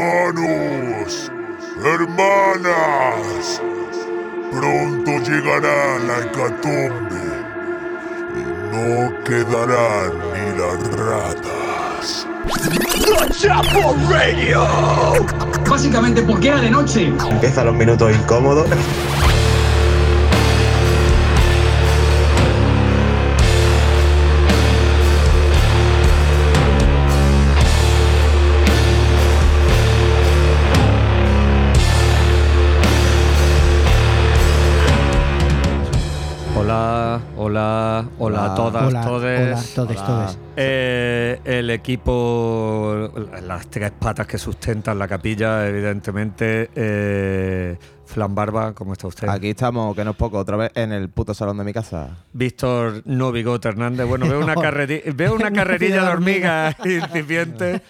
Hermanos, hermanas, pronto llegará la hecatombe y no quedarán ni las ratas. Chapo Radio. Básicamente porque era de noche. Empiezan los minutos incómodos. Todes. hola, todes. Eh, el equipo, las tres patas que sustentan la capilla, evidentemente. Eh, Flan Barba, ¿cómo está usted? Aquí estamos, que no es poco, otra vez en el puto salón de mi casa. Víctor No Bigote Hernández. Bueno, veo una, carreri- veo una carrerilla de hormigas incipiente.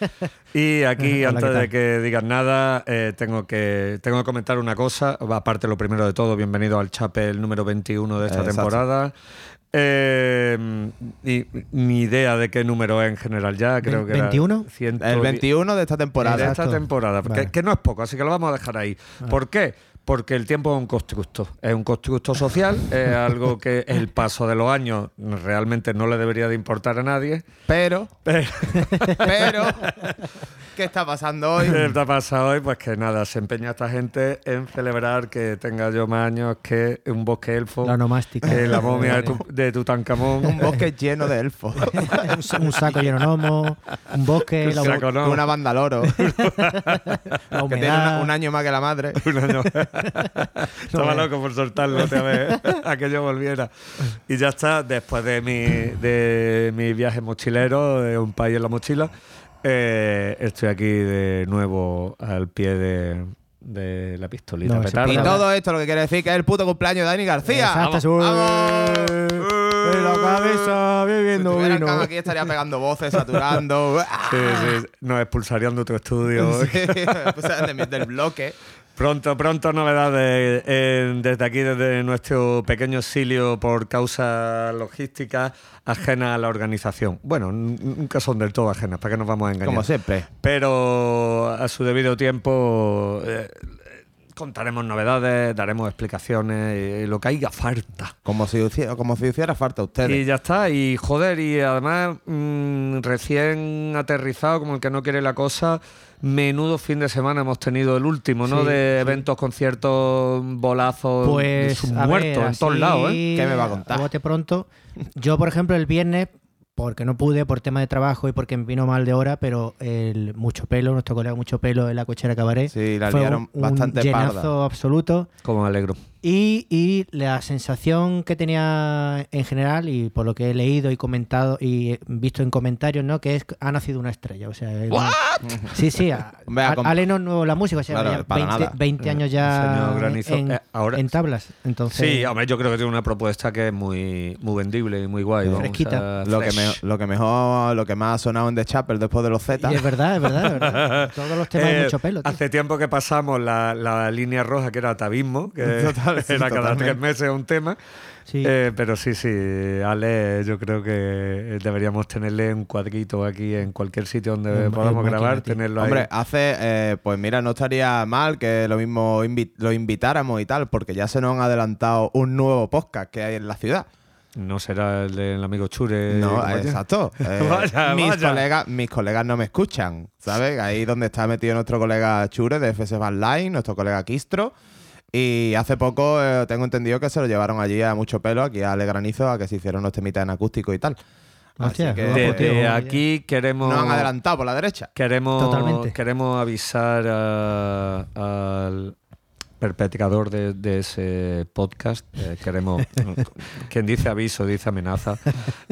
Y aquí, Hola, antes ¿qué de que digas nada, eh, tengo, que, tengo que comentar una cosa. Aparte, lo primero de todo, bienvenido al Chapel número 21 de esta Exacto. temporada. Eh, y ni idea de qué número es en general ya, creo que era 21? 110 El 21 de esta de temporada. esta Exacto. temporada, Vale. que, que no es poco, así que lo vamos a dejar ahí. ¿Por qué? Porque el tiempo es un constructo, es un constructo social, es algo que el paso de los años realmente no le debería de importar a nadie. Pero, Pero, pero, ¿qué está pasando hoy? ¿Qué te ha pasado hoy? Pues que nada, se empeña esta gente en celebrar que tenga yo más años que un bosque elfo, La onomástica. que la momia de, tu, de Tutankamón. Un bosque lleno de elfos. un, sa- un saco lleno de gnomo, un bosque, Un la, saco, ¿no? Una banda loro. que tiene una- un año más que la madre. Un año. Estaba loco por soltarlo otra vez a que yo volviera. Y ya está, después de mi, de mi viaje mochilero, de un país en la mochila, eh, estoy aquí de nuevo al pie de, de la pistolita No, petarda. Y todo esto lo que quiere decir que es el puto cumpleaños de Dani García. Exacto, ¡Vamos! sí. ¡Vamos! En la cabeza, Si bebiendo el vino. Aquí estaría pegando voces, saturando. Sí, sí, nos expulsarían de tu estudio. Sí, mi- del bloque. Pronto, pronto novedades eh, desde aquí, desde nuestro pequeño exilio por causas logísticas ajenas a la organización. Bueno, nunca son del todo ajenas, ¿para qué nos vamos a engañar? Como siempre. Pero a su debido tiempo eh, contaremos novedades, daremos explicaciones y lo que haya falta. Como si, hiciera- como si hiciera falta a ustedes. Y ya está, y joder, y además mm, recién aterrizado, como el que no quiere la cosa, menudo fin de semana hemos tenido el último, ¿no? Sí, de sí. eventos, conciertos, bolazos, Pues, muertos en todos lados, ¿eh? ¿Qué me va a contar? bote pronto. Yo, por ejemplo, el viernes, porque no pude, por tema de trabajo y porque me vino mal de hora, pero el Mucho Pelo, nuestro colega Mucho Pelo en la cochera Cabaret, Sí, la fue liaron un, un bastante llenazo parda. absoluto. Como me alegro. Y, y la sensación que tenía en general, y por lo que he leído y comentado y visto en comentarios, ¿no? Que es que ha nacido una estrella. O sea, una- Sí, sí. A, a a- no la música, o sea, Claro, ya para 20, nada. 20 años Eh, ya en, eh, ahora- en tablas. Entonces, Sí, hombre, yo creo que tiene una propuesta que es muy, muy vendible y muy guay. vamos, Fresquita. o sea, Lo que, fresh. me- lo que mejor, lo que más ha sonado en The Chapel después de los Z. y es verdad, es verdad, es verdad. Todos los temas de Eh, mucho pelo. tío. Hace tiempo que pasamos la, la línea roja que era atavismo, que Total, sí, era cada totalmente. tres meses un tema. Sí. Eh, pero sí, sí, Ale, yo creo que deberíamos tenerle un cuadrito aquí en cualquier sitio donde podamos grabar, tenerlo Hombre, ahí. hace, eh, pues mira, no estaría mal que lo mismo invi- lo invitáramos y tal, porque ya se nos han adelantado un nuevo podcast que hay en la ciudad. No será el del amigo Chure. No, exacto. Eh, Vaya, mis, vaya. Colegas, mis colegas no me escuchan, ¿sabes? Ahí donde está metido nuestro colega Chure de FS Van Line, nuestro colega Kistro. Y hace poco eh, tengo entendido que se lo llevaron allí a mucho pelo, aquí a Ale Granizo, a que se hicieron unos temitas en acústico y tal. Hostia, Así que. Desde aquí queremos. nos han adelantado por la derecha. Queremos, Totalmente. queremos avisar a- al perpetrador de, de ese podcast. eh, queremos. quien dice aviso, dice amenaza.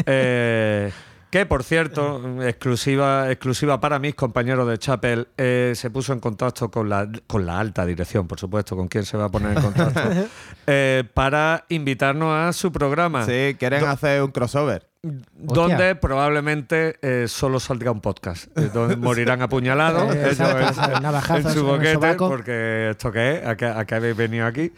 Eh, que por cierto, exclusiva, exclusiva para mis compañeros de Chapel, eh, se puso en contacto con la, con la alta dirección, por supuesto, con quién se va a poner en contacto, eh, para invitarnos a su programa. Sí, quieren hacer un crossover. Donde probablemente eh, solo saldrá un podcast. eh, donde morirán apuñalados Eh, ellos exacto, en, en su boquete, porque esto qué es, ¿A qué, a qué habéis venido aquí.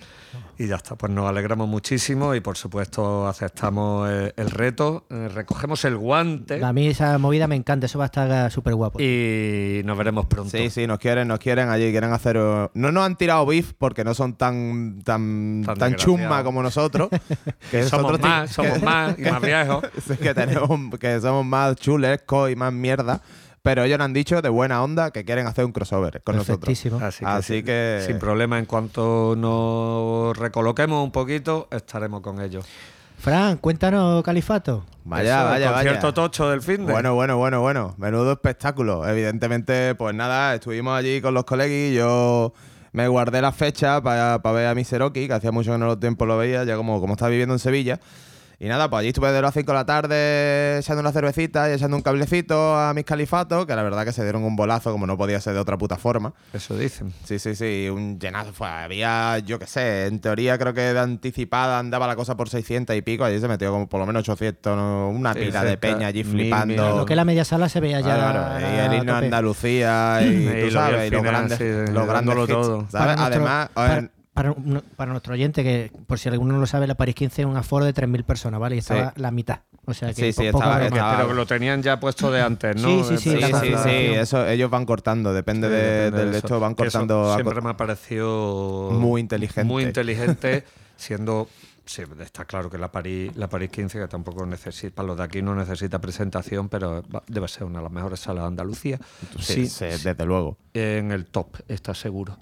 Y ya está, pues nos alegramos muchísimo y por supuesto aceptamos eh, el reto, eh, recogemos el guante A mí esa movida me encanta, eso va a estar súper guapo. y nos veremos pronto. Sí, sí, nos quieren, nos quieren allí, quieren hacer. uh, No nos han tirado beef porque no son tan tan, Tan tan, como nosotros. que Somos nosotros más, somos más y más viejos. Que tenemos que somos más chulescos y más mierda. Pero ellos nos han dicho de buena onda que quieren hacer un crossover con nosotros. Perfectísimo. Así que, Así sí, que- sin problema, en cuanto nos recoloquemos un poquito, estaremos con ellos. Fran, cuéntanos, Califato. Vaya, Eso, el vaya, concierto vaya. tocho del fin de. Bueno, bueno, bueno, bueno. Menudo espectáculo. Evidentemente, pues nada, estuvimos allí con los colegis. Yo me guardé la fecha para ver a mi Seroki, que hacía mucho que no lo tiempo lo veía, ya como, como estaba viviendo en Sevilla. Y nada, pues allí estuve de las 5 de la tarde echando una cervecita y echando un cablecito a mis califatos, que la verdad que se dieron un bolazo, como no podía ser de otra puta forma. Eso dicen. Sí, sí, sí, un llenazo. Fue, había, yo qué sé, en teoría creo que de anticipada andaba la cosa por 600 y pico. Allí se metió como por lo menos 800, ¿no? una Sí, pila de peña allí mil, flipando. mil. Lo que es la media sala se veía ya. Claro, y el himno a. Andalucía y, Y tú sabes, y los grandes, sí, los grandes hits, todo. ¿sabes? Además, para, nuestro oyente, que por si alguno no lo sabe, la París 15 es un aforo de 3.000 personas, ¿vale? Y estaba la mitad. O sea que Sí, sí, estaba- estaba- Pero lo tenían ya puesto de antes, ¿no? Sí, sí, sí, sí, sí, sí, eso ellos van cortando, depende Sí, de, depende del de esto, van eso cortando. a Siempre me ha parecido Muy inteligente. Muy inteligente, siendo. Sí, está claro que la París, la París 15, que tampoco necesita, para los de aquí no necesita presentación, pero va- debe ser una de las mejores salas de Andalucía. sí, Sí, sí, desde luego. en el top, está seguro.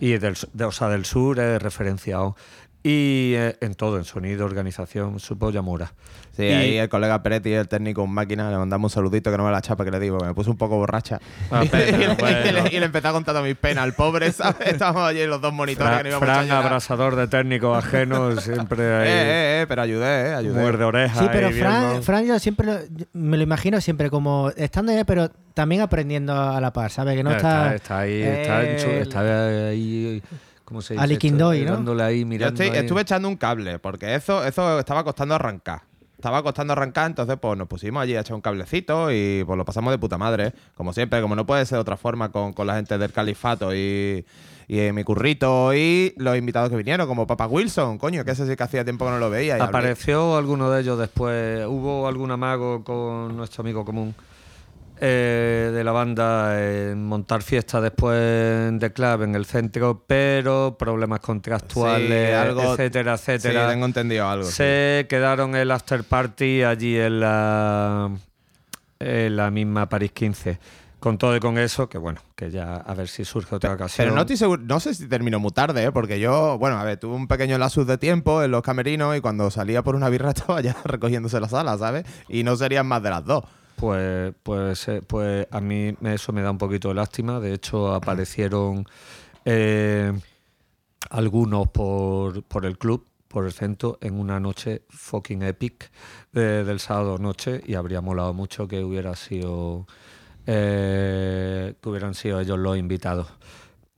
Y del, de, o del sur es referenciado. Y eh, en todo, en sonido, organización, supo Yamura. Sí, Y- ahí el colega Peretti, el técnico en máquina, le mandamos un saludito que no me la chapa que le digo, que me puse un poco borracha. Ah, y, pena, y le, bueno. y le- y le empecé a contar todas mis penas al pobre, ¿sabes? Estábamos allí en los dos monitores Fra- que no íbamos a Fran, abrasador de técnicos ajenos, siempre ahí. Eh, eh, eh, pero ayudé, eh, ayudé. muerde orejas. Sí, pero ahí Fran, yo siempre lo- me lo imagino siempre como estando allá, pero también aprendiendo a la par, ¿sabes? Que no está. está, está ahí, está, en su- el- está ahí, ¿cómo se dice? Ali esto? Kindoy, ¿no? Dándole ahí, Yo estoy- ahí. estuve echando un cable, porque eso, eso estaba costando arrancar. Estaba costando arrancar, entonces pues nos pusimos allí a echar un cablecito y pues lo pasamos de puta madre. Como siempre, como no puede ser de otra forma con, con la gente del califato y, y eh, mi currito y los invitados que vinieron, como Papa Wilson, coño, que ese sí que hacía tiempo que no lo veía. y hablé- ¿Apareció alguno de ellos después? ¿Hubo algún amago con nuestro amigo común eh, de la banda montar fiesta después The Club en el centro, pero problemas contractuales, Sí, algo- etcétera, Sí, etcétera? tengo entendido algo. sí. Se quedaron el after party allí en la, en la misma París 15. Con todo y con eso, que bueno, que ya a ver si surge otra ocasión. Pero no estoy seguro, no sé si terminó muy tarde, ¿eh? porque yo, bueno, a ver, tuve un pequeño lapsus de tiempo en los camerinos y cuando salía por una birra estaba ya recogiéndose la sala, ¿sabes? Y no serían más de las dos. Pues, pues, eh, pues a mí eso me da un poquito de lástima. De hecho, aparecieron eh, algunos por, por el club, por el centro, en una noche fucking epic de- del sábado noche y habría molado mucho que hubiera sido eh, que hubieran sido ellos los invitados.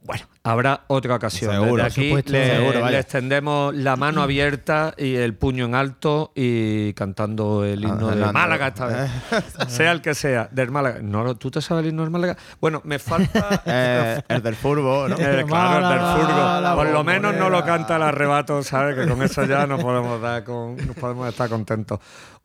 Bueno, habrá otra ocasión. Seguro, Desde aquí supuesto. le, Seguro, vaya. le extendemos la mano abierta y el puño en alto y cantando el himno Ah, de no, Málaga esta vez. sea el que sea, del Málaga. No, ¿Tú te sabes el himno del Málaga? Bueno, me falta... Eh, el del furbo, ¿no? Eh, claro, el del la Por lo menos no lo canta el arrebato, ¿sabes? Que con eso ya nos podemos dar con, nos podemos estar contentos.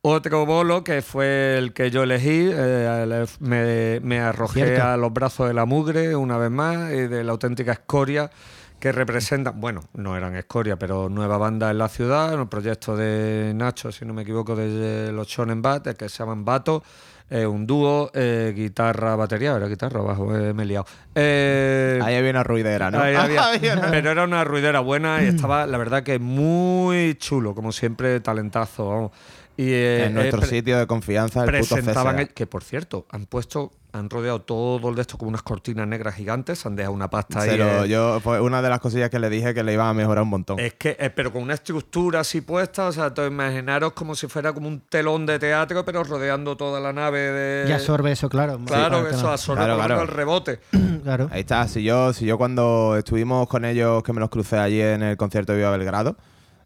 Otro bolo que fue el que yo elegí, eh, me, me arrojé Cierto. a los brazos de la mugre una vez más y de la auténtica escoria que representa, bueno, no eran escoria, pero nueva banda en la ciudad, un proyecto de Nacho, si no me equivoco, de los Shonen Bat, que se llaman Bato, eh, un dúo, eh, guitarra, batería, era guitarra, bajo, eh, me he liado. Eh, Ahí había una ruidera, ¿no? Ahí había- pero era una ruidera buena y estaba, la verdad, que muy chulo, como siempre, talentazo. vamos. Y, eh, en nuestro eh, pre- sitio de confianza, el puto presentaban, el- que por cierto, han puesto, han rodeado todo el de esto con unas cortinas negras gigantes, han dejado una pasta ahí. lo- eh, yo, fue una de las cosillas que le dije que le iba a mejorar un montón. es que, eh, pero con una estructura así puesta, o sea, to- imaginaros como si fuera como un telón de teatro, pero rodeando toda la nave de. Y absorbe eso, claro. Claro, eso absorbe Claro, claro. el rebote. Claro. Ahí está, si yo, si yo cuando estuvimos con ellos, que me los crucé allí en el concierto de Viva Belgrado,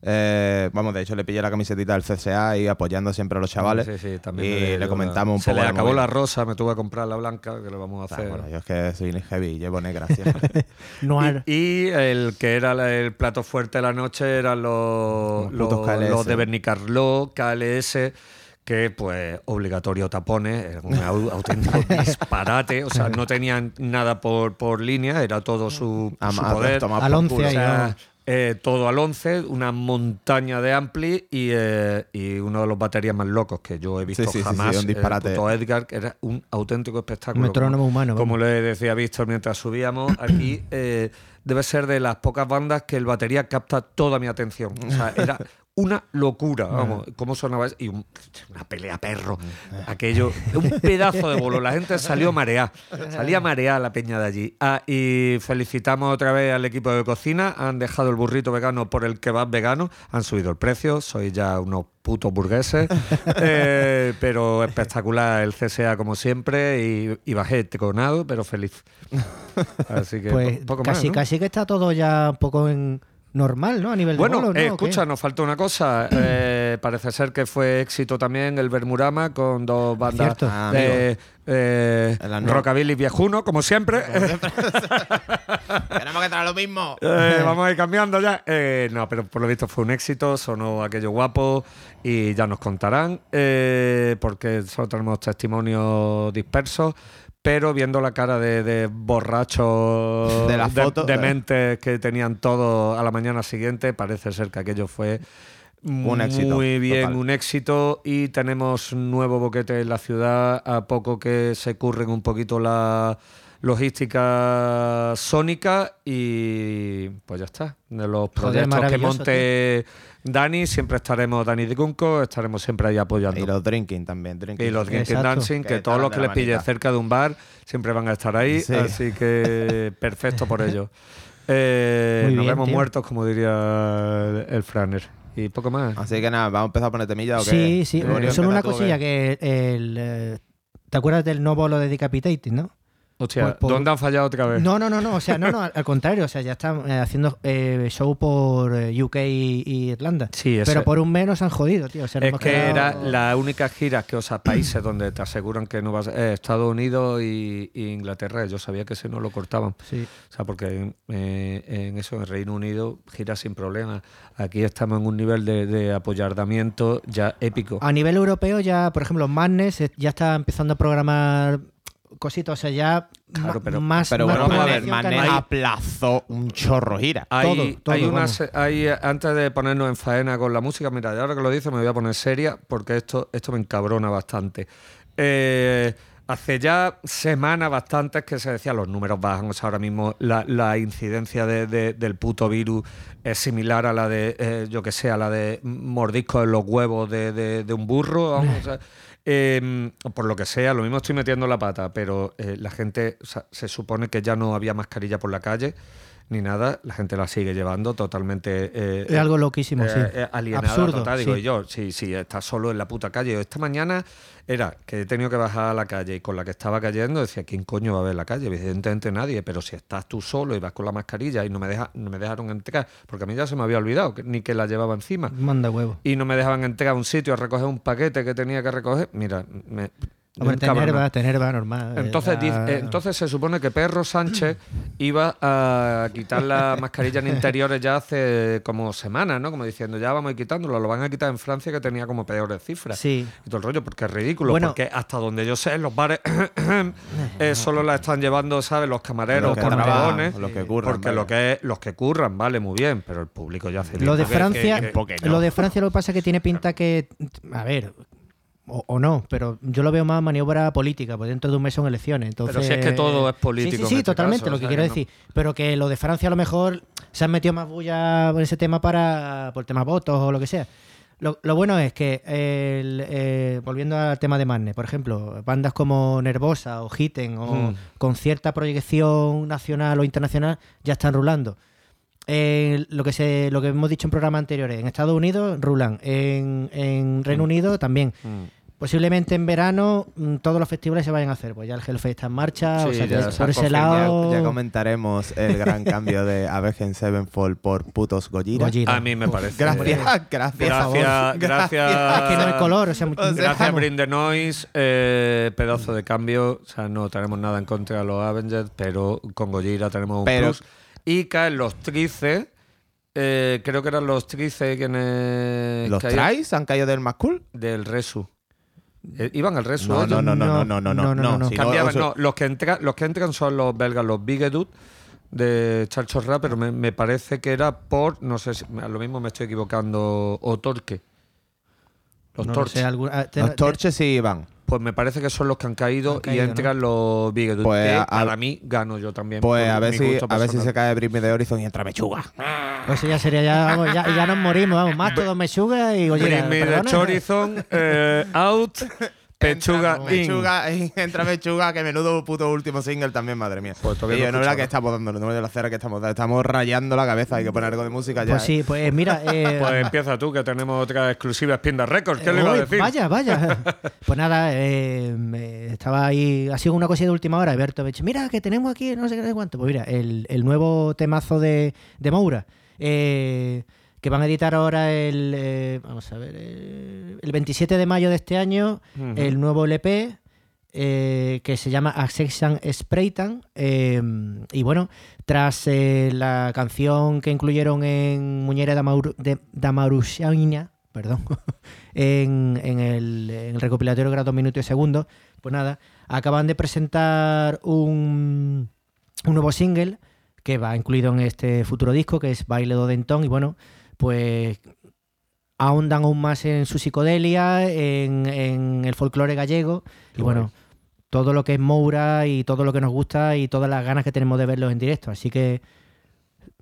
Eh, vamos, de hecho le pillé la camisetita del CSA y apoyando siempre a los chavales. Sí, sí, también y le comentamos un Se poco. le la acabó la rosa, me tuve que comprar la blanca, que le vamos a Ah, hacer. bueno, yo es que soy heavy, llevo negra siempre. Noir. Y, y el que era el plato fuerte de la noche eran los, Los los- KLS. los de Bernicarló, KLS, que pues obligatorio tapones, un au- auténtico disparate, o sea, no tenían nada por, por línea, era todo su, A- su poder. tomar Al por 11 culo. ahí, O sea. Eh, todo al 11, una montaña de ampli y, eh, y uno de los baterías más locos que yo he visto Sí, sí, sí, jamás. sí, un disparate. El puto Edgar, que era un auténtico espectáculo. Metrónomo como, humano, Como vamos. le decía Víctor mientras subíamos, aquí eh, debe ser de las pocas bandas que el batería capta toda mi atención. O sea, era una locura, vamos, cómo sonaba eso? y un- una pelea perro, aquello, un pedazo de bolo, la gente salió mareada, salía mareada la peña de allí. Ah, y felicitamos otra vez al equipo de cocina, han dejado el burrito vegano por el kebab vegano, han subido el precio, sois ya unos putos burgueses, Eh, pero espectacular el CSA como siempre y, y bajé tronado, pero feliz. Así que Pues po- poco más, casi, ¿no? casi que está todo ya un poco en normal, ¿no? A nivel Bueno, de bolos, ¿no? eh, escucha, nos falta una cosa. Eh, parece ser que fue éxito también el Bermurama con dos bandas Cierto. Ah, de eh, rockabilly viejuno, como siempre. Tenemos que traer lo mismo. Eh, vamos a ir cambiando ya. Eh, no, pero por lo visto fue un éxito, sonó aquello guapo y ya nos contarán, eh, porque solo tenemos testimonios dispersos. Pero viendo la cara de, de borrachos De la foto, de, mentes que tenían todos a la mañana siguiente, parece ser que aquello fue Un éxito, muy bien, total. un éxito. Y tenemos un nuevo boquete en la ciudad, a poco que se curren un poquito la logística sónica y pues ya está. De los Joder, proyectos que monte Dani, siempre estaremos Dani de Cunco, estaremos siempre ahí apoyando. Y los drinking también. Drinking. Y los Drinking Exacto. Dancing, que Que todos los que les pille cerca de un bar siempre van a estar ahí, Sí. así que perfecto por ello. Eh, nos bien, vemos tío. muertos, como diría el, el Franer. Y poco más. Así que nada, vamos a empezar a poner temilla o qué? Sí, sí. Solo una cosilla que el, eh, ¿Te acuerdas del no bolo de Decapitating, no? Hostia, Pues por- ¿dónde han fallado otra vez? No, no, no, no, o sea, no, no, al contrario, o sea, ya están eh, haciendo eh, show por eh, UK y, y Irlanda. Sí, ese- Pero por un menos han jodido, tío. O sea, nos Es que quedado- era la única gira que, o sea, países donde te aseguran que no vas eh, Estados Unidos y, y Inglaterra. Yo sabía que ese no lo cortaban. Sí. O sea, porque eh, en eso, en Reino Unido, gira sin problema. Aquí estamos en un nivel de, de apoyardamiento ya épico. A nivel europeo ya, por ejemplo, Madness ya está empezando a programar cositas, o sea, ya Claro, pero- más, Pero más bueno, vamos a Mané, ver, Mané aplazó un chorro gira. Hay, Todo, todo, hay una vamos. se- hay, eh, antes de ponernos en faena con la música, mira, ahora que lo dice me voy a poner seria porque esto, esto me encabrona bastante. Eh, hace ya semanas bastantes que se decía los números bajan, o sea, ahora mismo la, la incidencia de- de- del puto virus es similar a la de, eh, yo que sé, a la de mordiscos en los huevos de, de- de un burro, vamos, o sea, eh, por lo que sea, lo mismo estoy metiendo la pata, pero eh, la gente, se supone que ya no había mascarilla por la calle ni nada, la gente la sigue llevando totalmente eh, Es algo loquísimo, sí. eh, eh, alienada Absurdo, total. Digo, sí. yo, si, si estás solo en la puta calle. Esta mañana era que he tenido que bajar a la calle y con la que estaba cayendo decía, ¿quién coño va a ver la calle? Evidentemente nadie, pero si estás tú solo y vas con la mascarilla y no me, deja, no me dejaron entrar, porque a mí ya se me había olvidado ni que la llevaba encima Manda huevo. y no me dejaban entrar a un sitio a recoger un paquete que tenía que recoger, mira, me... Hombre, me tener encabronó. va, tener va normal. eh, Entonces, eh, entonces se supone que Perro Sánchez iba a quitar la mascarilla en interiores ya hace como semanas, ¿no? Como diciendo, ya vamos a ir quitándolo, lo van a quitar en Francia que tenía como peores cifras. Sí. Y todo el rollo, porque es ridículo, Bueno. porque hasta donde yo sé, en los bares eh, solo la están llevando, ¿sabes? Los camareros Los millones, los que curran, Porque vale. lo que es, los que curran, vale, muy bien, pero el público ya hace Lo de que- Francia, que- lo de Francia lo que pasa es que tiene pinta que, a ver, o, o no, pero yo lo veo más maniobra política, porque dentro de un mes son elecciones. Entonces, Pero si es que todo es político Sí, sí, este totalmente, caso, lo o que sea, quiero que no- decir. Pero que lo de Francia a lo mejor se han metido más bulla por ese tema para por el tema votos o lo que sea. Lo, lo bueno es que, el, eh, volviendo al tema de Magne, por ejemplo, bandas como Nervosa o Hitten o Mm. con cierta proyección nacional o internacional ya están rulando. Eh, lo que se, lo que hemos dicho en programas anteriores, en Estados Unidos rulan, en, en Reino Unido también. Mm. Posiblemente en verano mm, todos los festivales se vayan a hacer. Pues ya el Hellfest está en marcha, o sea ya por ese lado. Ya, ya comentaremos el gran cambio de Avenged Sevenfold por putos Gojira. Gojira. A mí me parece. Gracias, gracias. Gracias, gracias. Es que no hay color, o sea, O sea, Gracias, vamos. Bring the Noise. eh, pedazo de cambio. O sea, no tenemos nada en contra de los Avengers, pero con Gojira tenemos un Pero- plus. Y caen los trices. eh, creo que eran los trices quienes. ¿Los caían Tries han caído del más cool? Del Resu. Eh, iban al Resu. No, no, no, no, no, no, No, no, no, no, no. si no, Cambiaban, no, los que, entra- los que entran son los belgas, los Bigedut de Charles Rap, pero me, me parece que era por, no sé si, a lo mismo me estoy equivocando, o Torque. Los No lo Torches. sé, algún- ah, te- Los torches sí iban. Pues me parece que son los que han caído, Han caído, y entran los Bigedut. Pues que a- para mí gano yo también. Pues a ver si, a ver si se cae Britney de Horizon y entra Mechuga. Pues eso ya sería, ya, vamos, ya, ya nos morimos, vamos, más todo mechuga y me the perdona. Chorizon, eh, out, Pechuga Entra in. Y entra Mechuga, que menudo puto último single también, madre mía. Pues todavía Y no yo, no he es la que estamos dando, no es de la cera que estamos dando. Estamos rayando la cabeza, hay que poner algo de música ya. Pues ¿eh? sí, pues mira, eh, Pues empieza tú, que tenemos otra exclusiva Spinda Records. ¿Qué le iba a decir? Vaya, vaya. pues nada, eh, me- estaba ahí, ha sido una cosilla de última hora. Alberto me ha dicho, mira, que tenemos aquí, no sé qué, no sé cuánto. Pues mira, el, el nuevo temazo de, de Moura, eh, que van a editar ahora el, eh, vamos a ver, el, el 27 de mayo de este año, el nuevo LP. eh, que se llama Accession Spraytan eh, y bueno tras eh, la canción que incluyeron en Muñera de Damarusiaina perdón en, en el, en el recopilatorio dos minutos y segundos pues nada acaban de presentar un, un nuevo single que va incluido en este futuro disco que es Baile do Dentón y bueno pues ahondan aún más en su psicodelia, en, en el folclore gallego y bueno, todo lo que es Moura y todo lo que nos gusta y todas las ganas que tenemos de verlos en directo. Así que,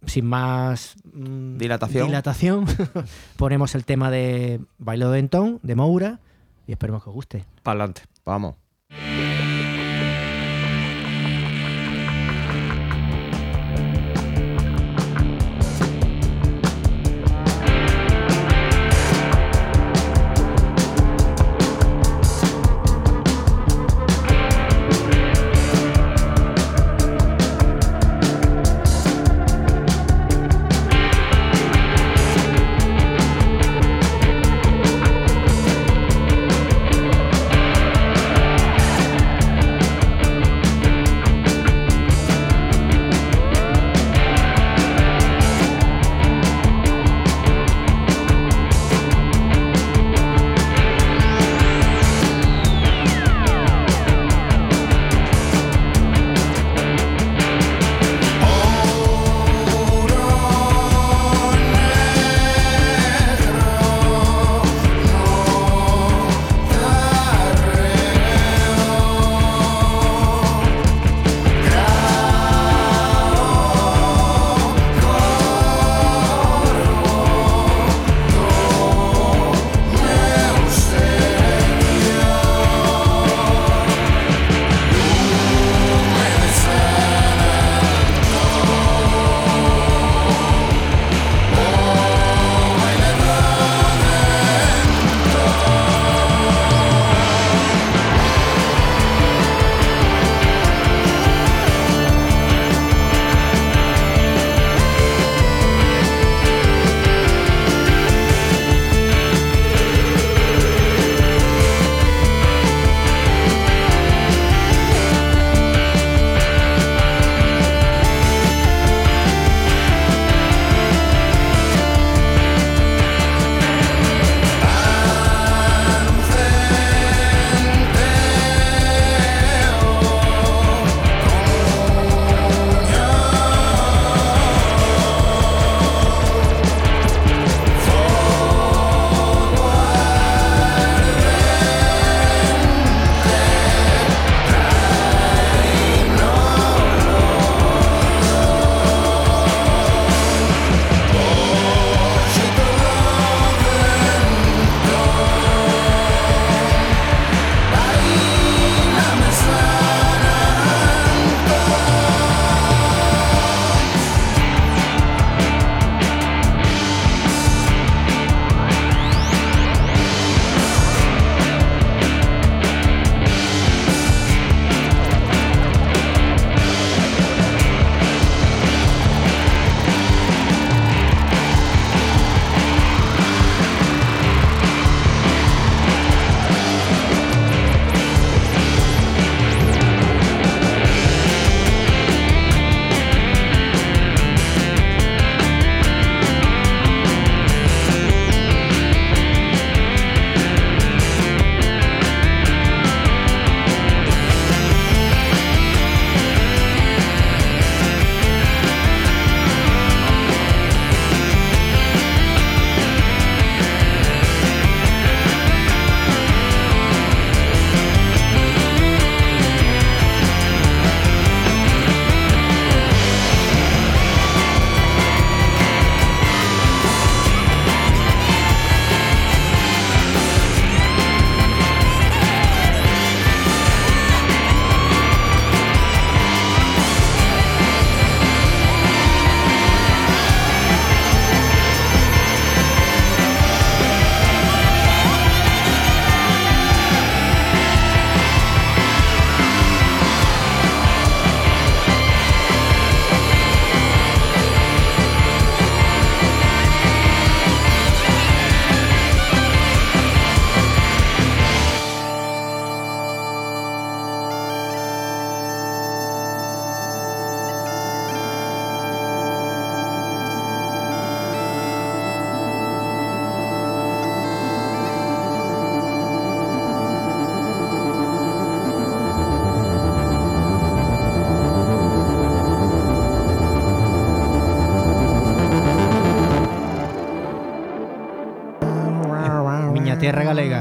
sin más mm, Dilatación. dilatación, ponemos el tema de Bailo de Entón, de Moura, y esperemos que os guste. Pa'lante. Vamos.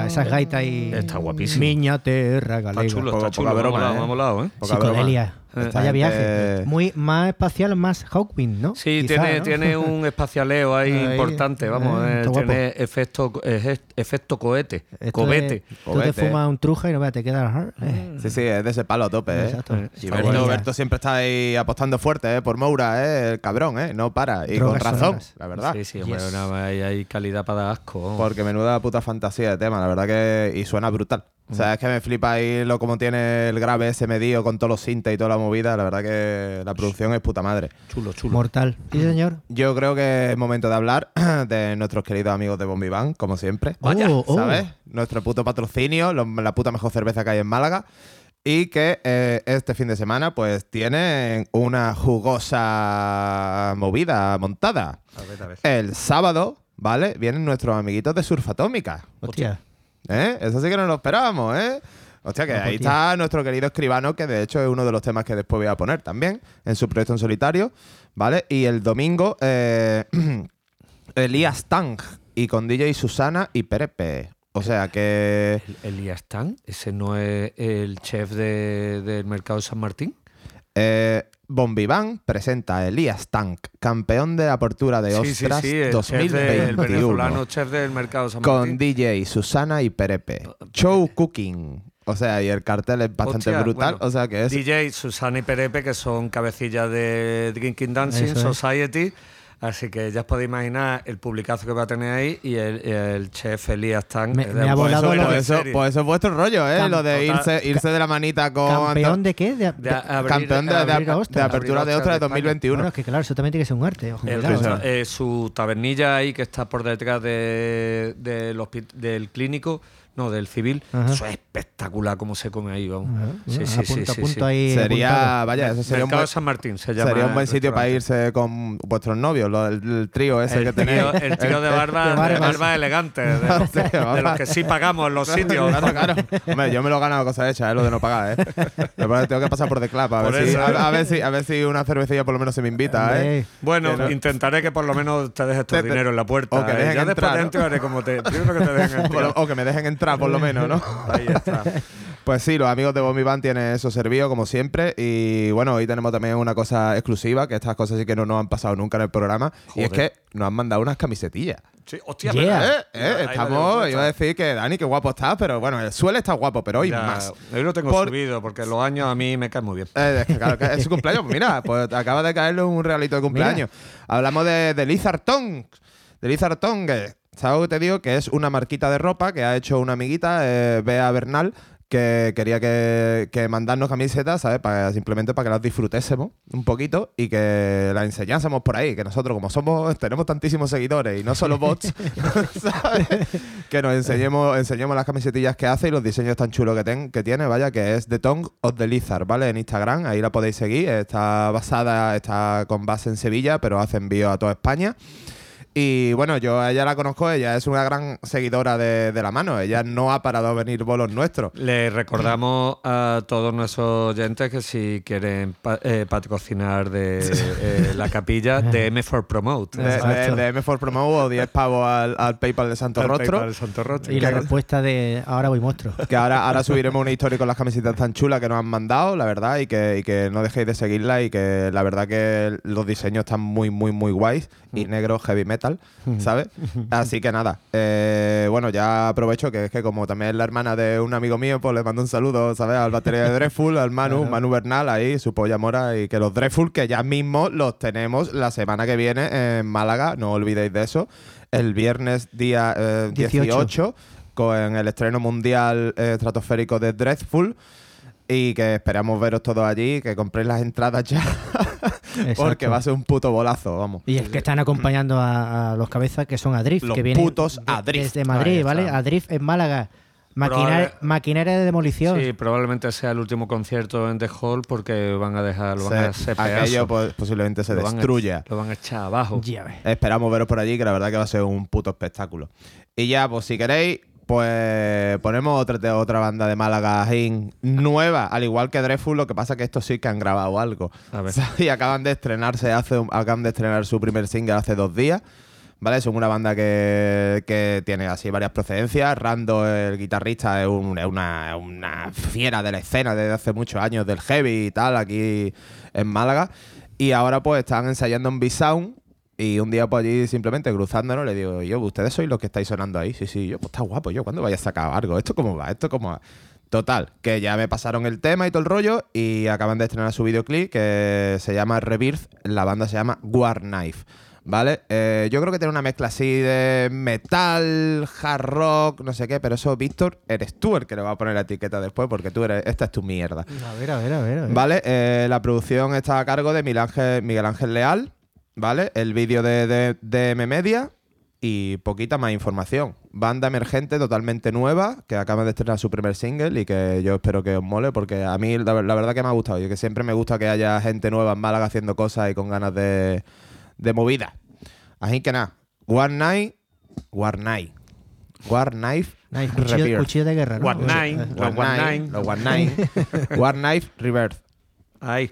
Esas gaitas y. Está guapísimo. Miña Terra Galega. Está chulo, está chulo. poca me ha broma, molado, ¿eh? me ha molado, ¿eh? Psicodelia. Esta Vaya viaje. gente- Muy más espacial, más Hawkwind, ¿no? Sí, Quizá, tiene, ¿no? tiene un espacialeo ahí, Ahí, importante, vamos, eh, eh, tiene efecto, efecto cohete, cobete. Tú te fumas un truja y no te queda. eh, Sí, sí, es de ese palo a tope, ¿eh? Exacto. Eh, Berto, siempre está ahí apostando fuerte, ¿eh? Por Moura, ¿eh? El cabrón, ¿eh? No para. Y Drogas con razón, sonoras. la verdad. Sí, sí, hombre, Yes. hay, hay calidad para dar asco. Porque menuda puta fantasía de tema, la verdad que. Y suena brutal. O sea, es que me flipa ahí lo como tiene el grave ese medido con todos los sintes y toda la movida. La verdad que la producción es puta madre. chulo, chulo. Mortal. Sí, señor. Yo creo que es momento de hablar de nuestros queridos amigos de Bombi Bang, como siempre. Vaya, Oh, oh. ¿Sabes? Nuestro puto patrocinio, lo- la puta mejor cerveza que hay en Málaga. Y que eh, este fin de semana, pues, tienen una jugosa movida montada. A ver, a ver. El sábado, ¿vale? Vienen nuestros amiguitos de Surf Atómica. Hostia. ¿Eh? Eso sí que no lo esperábamos, ¿eh? Hostia, que No, ahí está nuestro querido escribano, que de hecho es uno de los temas que después voy a poner también en su proyecto en solitario, ¿vale? Y el domingo, eh, Elías Tang y con DJ Susana y Perepe. O sea que ¿El- ¿Elías Tan? ¿Ese no es el chef de- del mercado San Martín? eh, Bombiván presenta a Elías Tank, campeón de apertura de Ostras el chef de- el 2021. venezolano chef del mercado San con. DJ Susana y Perepe. Show Cooking. O sea, y el cartel es bastante Hostia, brutal. bueno, o sea que es. DJ Susana y Perepe, que son cabecillas de Drinking Dancing Eso es. Así que ya os podéis imaginar el publicazo que va a tener ahí y el, y el chef Elías Tan. Me- me ha Pues volado eso, lo pues de eso- pues eso es vuestro rollo, ¿eh? Cam- Lo de total- irse, irse de la manita con. ¿Campeón de qué? De, de abrir- campeón de, de- abrir- de apertura abrir de Ostras de España. 2021. Bueno, es que claro, eso también tiene que ser un arte. ojo, El- cuidado, Claro. ¿eh? eh, su tabernilla ahí que está por detrás de, del del clínico, no, del civil. Ajá. Eso es espectacular cómo se come ahí, vamos. Ajá. Sí, sí, sí, apunto, sí, apunto sí. ahí Sería, apuntado. vaya, eso sería un buen, San Martín se llama. sería un buen sitio para irse con vuestros novios, lo- el, el trío ese que El tenéis. tío, el tío de barba, de barba elegante, de los, Sí, de barba. los que sí pagamos en los sitios. Claro, claro. Hombre, yo me lo he ganado cosa hecha, ¿eh? lo de no pagar, ¿eh? Tengo que pasar por The Club a ver, si, a, a ver si a ver si una cervecilla por lo menos se me invita, ¿eh? Bueno, Que no- intentaré que por lo menos te dejes tu dinero en la puerta. o que ¿eh? dejen Ya entrar, después ¿no? dentro haré como te. Primero que te dejen Por lo- entrar. o que me dejen entrar por lo menos, ¿no? Ahí está. Pues sí, los amigos de Bombi Band tienen eso servido, como siempre. Y bueno, hoy tenemos también una cosa exclusiva, que estas cosas sí que no nos han pasado nunca en el programa. Y es que nos han mandado unas camisetillas. Sí, hostia, Yeah. ¿verdad? Eh, eh, estamos, iba a decir que Dani, qué guapo estás, pero bueno, suele estar guapo, pero hoy Ya, más. Hoy lo tengo Por- subido porque los años a mí me caen muy bien. Eh, es que claro, que es su cumpleaños. Pues Mira, pues acaba de caerle un regalito de cumpleaños. Hablamos de, de Lizard Tongue. De Lizard Tongue. ¿Sabes lo que te digo? Que es una marquita de ropa que ha hecho una amiguita, eh, Bea Bernal, que quería que, que mandarnos camisetas, ¿sabes? Para, simplemente para que las disfrutésemos un poquito y que las enseñásemos por ahí. Que nosotros, como somos, tenemos tantísimos seguidores y no solo bots, ¿sabes? Que nos enseñemos, enseñemos las camisetillas que hace y los diseños tan chulos que, ten- que tiene, vaya, que es The Tongue of the Lizard, ¿vale? En Instagram, ahí la podéis seguir. Está basada, está con base en Sevilla, pero hace envío a toda España. Y bueno, yo a ella la conozco, ella es una gran seguidora de, de la mano. Ella no ha parado a venir bolos nuestros. Le recordamos a todos nuestros oyentes que si quieren pa- eh, patrocinar de eh, la capilla, DM for Promote. De, Exacto. de, de M4 Promo o 10 pavos al, al PayPal de Santo Al Rostro. PayPal Santo Rostro. Y la respuesta de ahora voy monstruo. Que ahora, ahora subiremos una historia con las camisetas tan chulas que nos han mandado, la verdad, y que, y que no dejéis de seguirla y que la verdad que los diseños están muy, muy, muy guays y negro heavy metal, ¿sabes? Así que nada, eh, bueno, ya aprovecho que es que como también es la hermana de un amigo mío, pues le mando un saludo, ¿sabes? Al batería de Dreadful, al Manu, Manu Bernal, ahí, su polla mora, y que los Dreadful, que ya mismo los tenemos la semana que viene en Málaga, no olvidéis de eso, el viernes día eh, 18. 18 con el estreno mundial eh, estratosférico de Dreadful. Y que esperamos veros todos allí, que compréis las entradas ya. porque va a ser un puto bolazo, vamos. Y es que están acompañando a, a los cabezas que son Adrift, Los que vienen putos de- Adrift. desde Madrid, ¿vale? Adrift en Málaga. Maquinaria, Probable- maquinaria de demolición. Sí, probablemente sea el último concierto en The Hall porque van a dejar, lo van a hacer aquello pues, posiblemente se Lo van a- destruya. Lo van a echar abajo. Ya ves. Esperamos veros por allí, que la verdad que va a ser un puto espectáculo. Y ya, pues si queréis, pues ponemos otra, otra banda de Málaga Hin, nueva, al igual que Dreadful, lo que pasa que estos sí que han grabado algo. A ver. Y acaban de estrenarse, hace un- acaban de estrenar su primer single hace dos días. ¿Vale? Son una banda que, que tiene así varias procedencias. Rando, el guitarrista, es, un- es una, una fiera de la escena desde hace muchos años del heavy y tal, aquí en Málaga. Y ahora pues están ensayando en B-Sound. Y un día pues allí simplemente cruzándonos le digo, yo, ustedes sois los que estáis sonando ahí. Sí, sí, yo, pues está guapo, yo, ¿cuándo vaya a sacar algo? ¿Esto cómo va? ¿Esto cómo va? Total, que ya me pasaron el tema y todo el rollo y acaban de estrenar su videoclip que se llama Rebirth, la banda se llama War Knife, ¿vale? Eh, yo creo que tiene una mezcla así de metal, hard rock, no sé qué, pero eso, Víctor, eres tú el que le va a poner la etiqueta después porque tú eres, esta es tu mierda. A ver, a ver, a ver. a ver. ¿Vale? Eh, la producción está a cargo de Miguel Ángel, Miguel Ángel Leal, ¿vale? El vídeo de, de, de M Media y poquita más información. Banda emergente totalmente nueva, que acaba de estrenar su primer single y que yo espero que os mole, porque a mí la, la verdad que me ha gustado y que siempre me gusta que haya gente nueva en Málaga haciendo cosas y con ganas de, de movida. Así que nada, War Night, War Night, War Knife, Nice, cuchillo, cuchillo de guerra, ¿no? War. Eh, War Night, War Knife Rebirth. Ahí.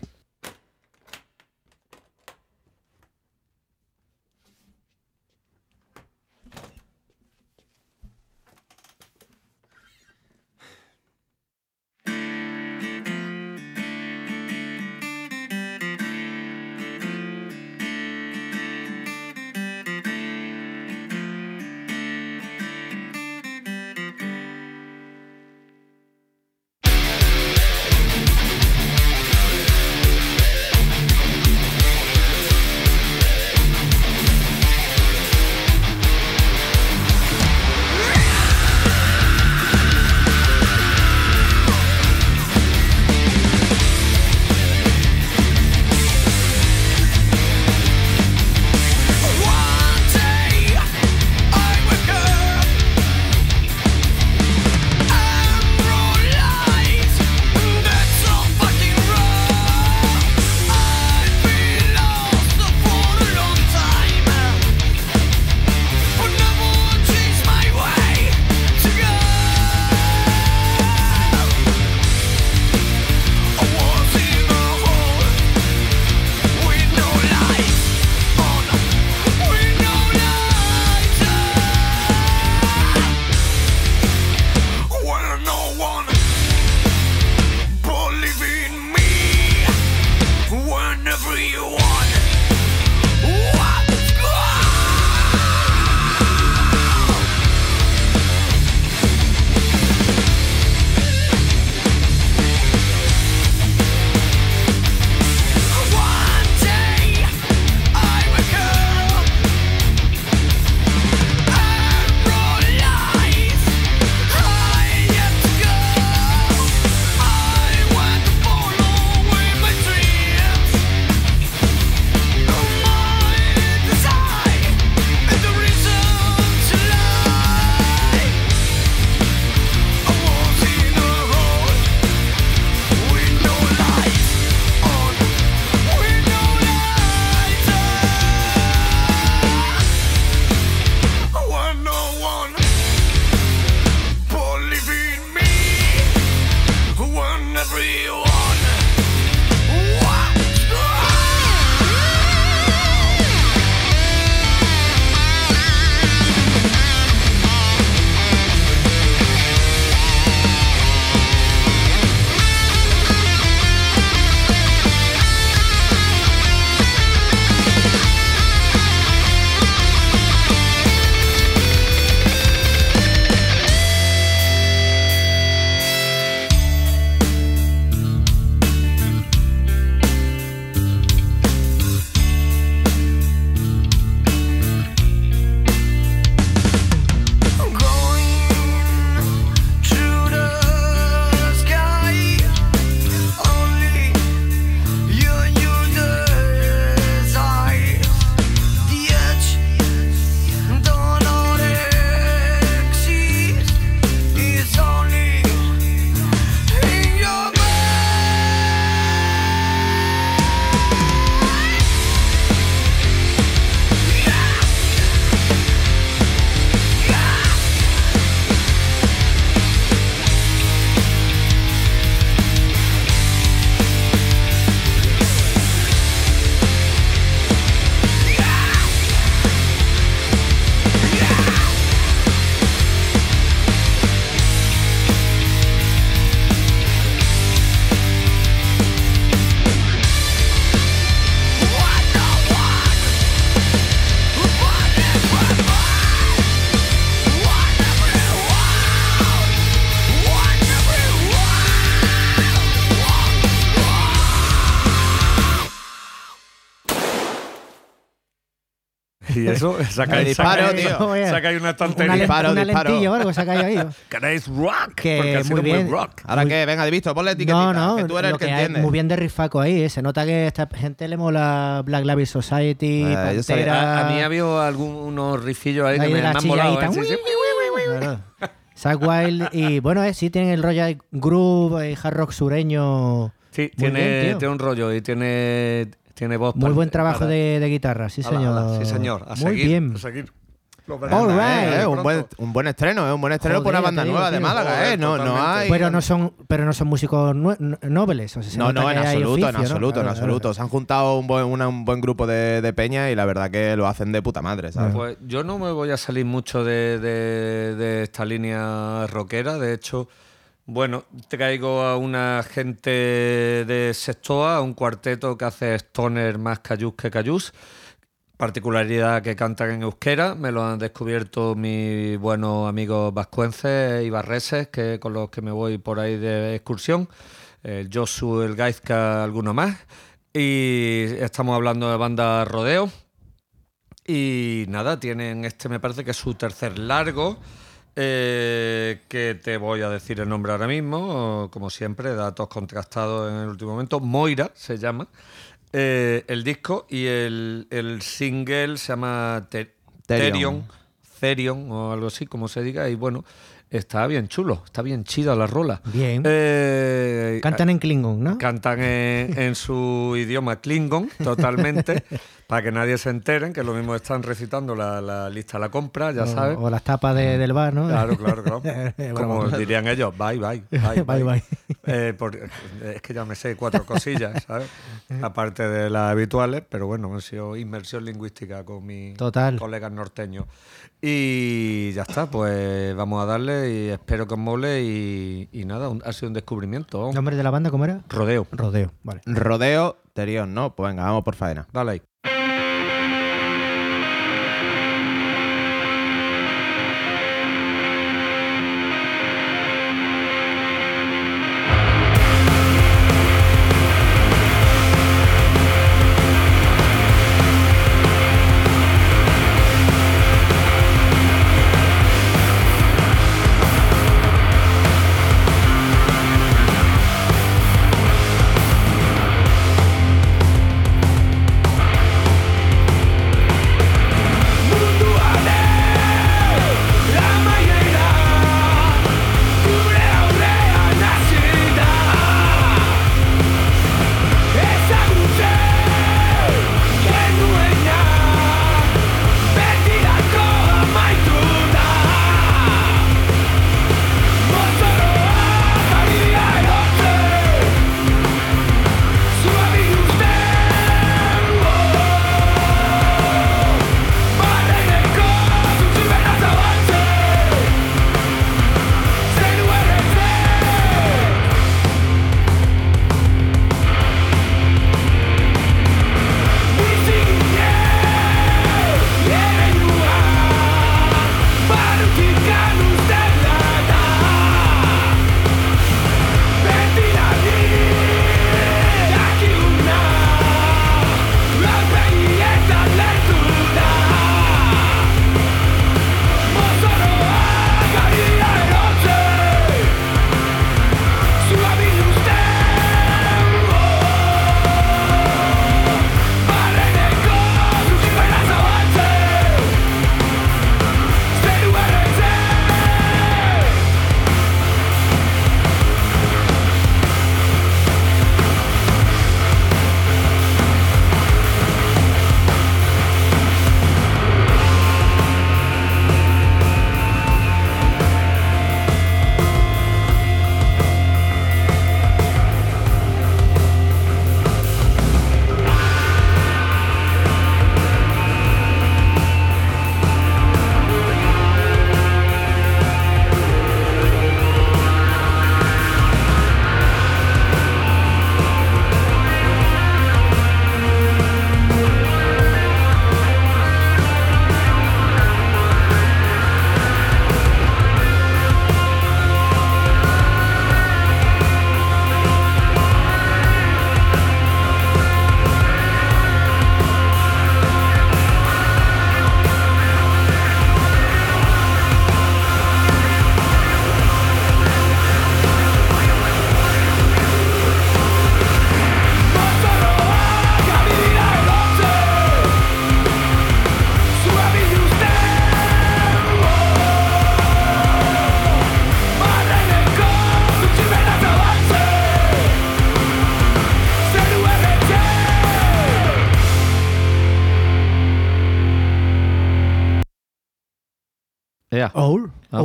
Eso, sacáis, disparo, sacáis- tío. Oye, sacáis una Una, estantería. len- Disparo, una disparo. lentilla o algo ha caído ahí. ¿Queréis rock? Que Porque ha sido muy bien. rock. Ahora que, venga, Divisto, ponle etiquetita, No, no, que tú eres el que, que entiende. muy bien de rifaco ahí. ¿eh? Se nota que a esta gente le mola Black Label Society, Eh, sabía- Pantera... A, a mí había algunos rifillos ahí que ahí me, de me han molado. ¿eh? Sí, sí. Claro. Zack Wild y bueno, eh, sí tienen el Royal Groove y hard rock sureño. Sí, Muy tiene, bien, tiene un rollo y tiene, tiene voz. Muy para- buen trabajo para- de, de guitarra, sí Ala, señor. ala, sí, señor. A Muy seguir, bien. A seguir. Lo All veremos. right. Eh, eh, un, buen, un buen estreno, ¿eh? Un buen estreno por una banda digo, nueva de. Málaga, ¿eh? No, no hay. Pero no son, pero no son músicos nobles. o sea, se No, no, en absoluto, oficio, en ¿no? absoluto, en Claro, absoluto. claro. Se han juntado un buen, una- un buen grupo de, de peña y la verdad que lo hacen de puta madre, ¿sabes? Pues yo no me voy a salir mucho de, de- de esta línea rockera. De hecho, bueno, traigo a una gente de Sextoa, un cuarteto que hace stoner más cayús que cayús. Particularidad que cantan en euskera, me lo han descubierto mis buenos amigos vascuences y barreses, que, con los que me voy por ahí de excursión. El Josu, el Gaizka, alguno más. Y estamos hablando de banda Rodeo. Y nada, tienen este, me parece que es su tercer largo, eh, que te voy a decir el nombre ahora mismo, como siempre, datos contrastados en el último momento. Moira se llama eh, el disco y el, el single se llama Te- Therion. Therion, Therion o algo así, como se diga. Y bueno, está bien chulo, está bien chida la rola. Bien. Eh, Cantan en Klingon, ¿no? Cantan en, en su idioma Klingon, totalmente, para que nadie se enteren, que lo mismo están recitando la, la lista a la compra, ya o, sabes. o las tapas de- del bar, ¿no? Claro, claro, claro. Como dirían ellos, bye, bye, bye, Bye, bye. Eh, por- es que ya me sé cuatro cosillas, ¿sabes? Aparte de las habituales, pero bueno, ha sido inmersión lingüística con mis Total. colegas norteños. Y ya está, pues vamos a darle y espero que os mole y, y nada, un- ha sido un descubrimiento. ¿Nombre de la banda cómo era? Rodeo. Rodeo, vale. Rodeo, Terión, ¿no? Pues venga, vamos por faena. Dale ahí.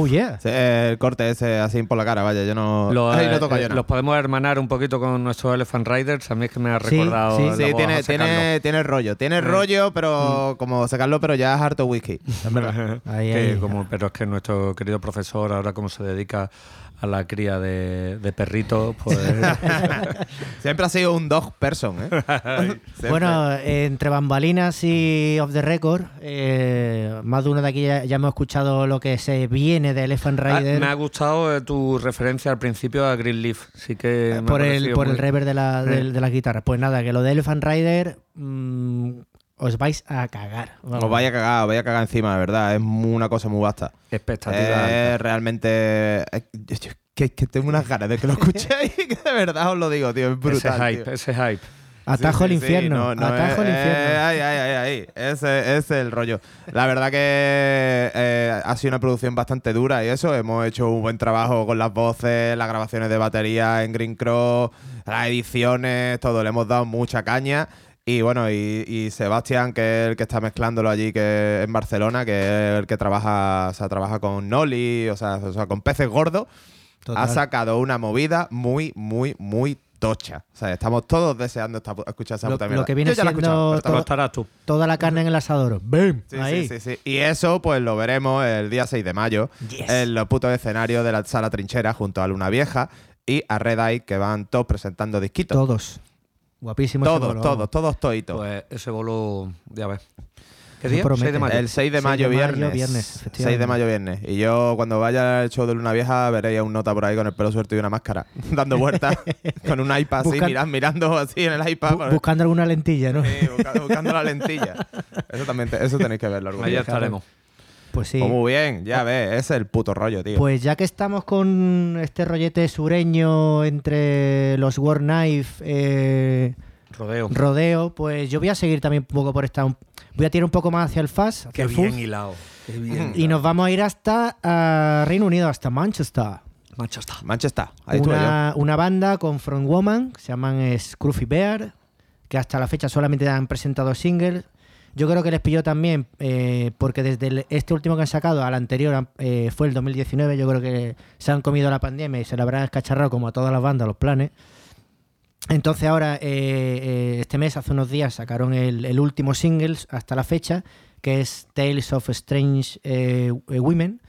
Oh, yeah. El corte ese así por la cara, vaya, yo no. Los, Ay, no eh, toco yo eh, nada. los podemos hermanar un poquito con nuestro Elephant Riders. A mí es que me ha recordado. sí. Sí, tiene, tiene, tiene rollo. Tiene rollo, pero como sacarlo, pero ya es harto whisky. Ahí, ahí. como- pero es que nuestro querido profesor, ahora como se dedica a la cría de, de perritos, pues. Siempre ha sido un dog person, ¿eh? Bueno, entre bambalinas y off the record, eh, más de uno de aquí ya, ya hemos escuchado lo que se viene de Elephant Ah, Rider me ha gustado eh, tu referencia al principio a Greenleaf. Sí que. por el, por el reverb de la, de, de la guitarra. Pues nada, que lo de Elephant Rider mm, os vais a cagar. Vamos. Os vaya a cagar, os vaya a cagar encima, de verdad. Es una cosa muy vasta. Expectativa. Es alta. realmente. que, que tengo unas ganas de que lo escuchéis, que de verdad os lo digo, tío. Es ese brutal. hype, tío. ese hype. Atajo Sí, al sí, sí, infierno. no, no, atajo al eh, infierno. eh, ay, ay, ay, ay. Ese, ese es el rollo. La verdad que eh, ha sido una producción bastante dura y eso. Hemos hecho un buen trabajo con las voces, las grabaciones de batería en Green Cross, las ediciones, todo. Le hemos dado mucha caña. Y bueno, y, y Sebastián, que es el que está mezclándolo allí, que en Barcelona, que es el que trabaja, o sea, trabaja con Noli, o sea, o sea, con peces gordos Total. ha sacado una movida muy, muy, muy tocha. O sea, estamos todos deseando esta escuchar esa Lo- puta lo mierda. que viene Yo ya siendo lo todo- estarás tú. Toda la carne en el asador. ¡Bam! Sí, Ahí. sí, sí, sí. Y eso, pues lo veremos el día 6 de mayo Yes. en los putos escenarios de la sala trinchera junto a Luna Vieja y a Red Eye, que van todos presentando disquitos. Todos. Guapísimos. ese todos, bolo, todos, todos, toditos. Pues ese bolo, ya ves. ¿Qué día? promete. 6 de mayo. el 6 de 6 mayo, de mayo, viernes. viernes, 6 efectivamente. de mayo, viernes. Y yo, cuando vaya al show de Luna Vieja, veréis a un nota por ahí con el pelo suelto y una máscara, dando vueltas, con un iPad así, Buscan- miran- mirando así en el iPad. Bu- buscando alguna lentilla, ¿no? Sí, buscando, buscando la lentilla. Eso también te- eso tenéis que verlo. Ahí estaremos. Pues sí. Pues muy bien, ya ves, ese es el puto rollo, tío. Pues ya que estamos con este rollete sureño entre los War Knife, eh, Rodeo. rodeo, pues yo voy a seguir también un poco por esta. Voy a tirar un poco más hacia el fast, hacia Qué el bien fuzz, hilado. Qué bien. y nos vamos a ir hasta ah, Reino Unido, hasta Manchester. Manchester. Manchester, ahí. Una, una banda con Front Woman, que se llaman Scruffy Bear, que hasta la fecha solamente han presentado singles. Yo creo que les pilló también, eh, porque desde el- este último que han sacado al anterior eh, fue el 2019, yo creo que se han comido la pandemia y se la habrán escacharrado como a todas las bandas, los planes. Entonces ahora, eh, este mes, hace unos días, sacaron el, el último single hasta la fecha, que es Tales of Strange Women,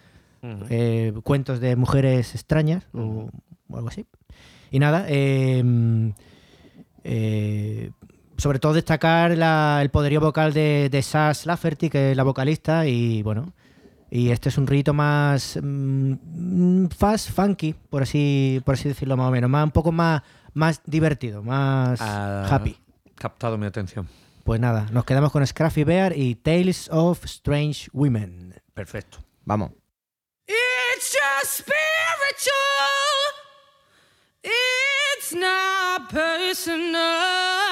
cuentos de mujeres extrañas o, o algo así. Y nada, eh, eh, sobre todo destacar la- el poderío vocal de, de Sass Lafferty, que es la vocalista, y bueno, y este es un rito más mm, fast, funky, por así, por así decirlo más o menos, más, un poco más, más divertido, más happy. Captado mi atención. Pues nada, nos quedamos con Scruffy Bear y Tales of Strange Women. Perfecto. Vamos. It's just spiritual. It's not personal.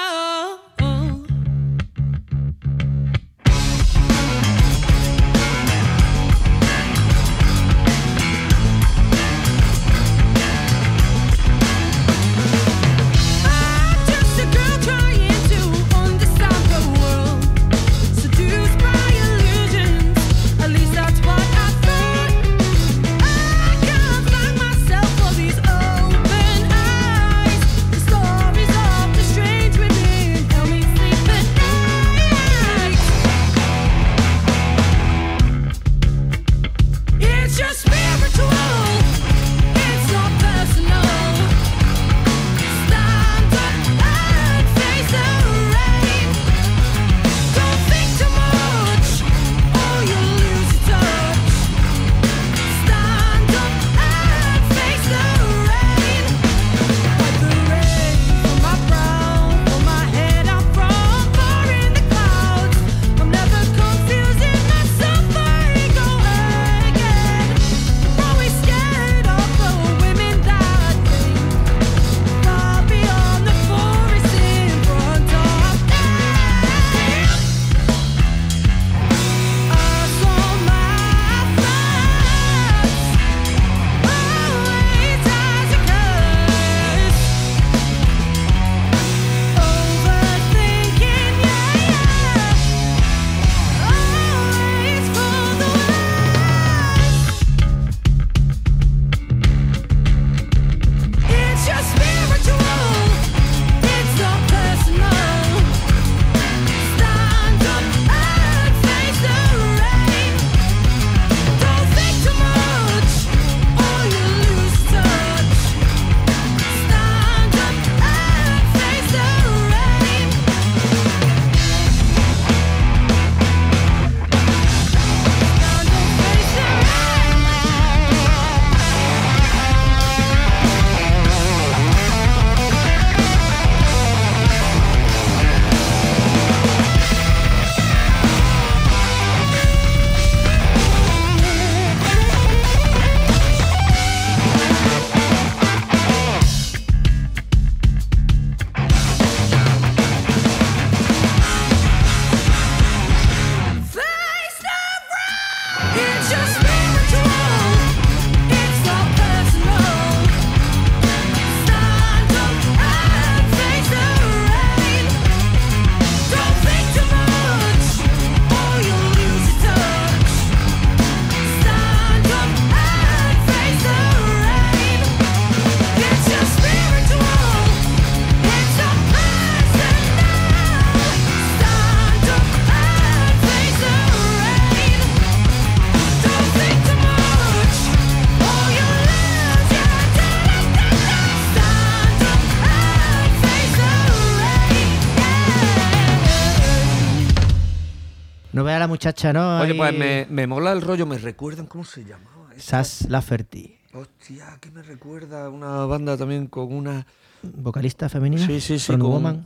Muchacha, ¿no? Oye, Ahí- pues me, me mola el rollo, me recuerdan cómo se llamaba esa? Sas Lafferty, Hostia, que me recuerda una banda también con una. vocalista femenina. Sí, sí, sí. Front Con Woman.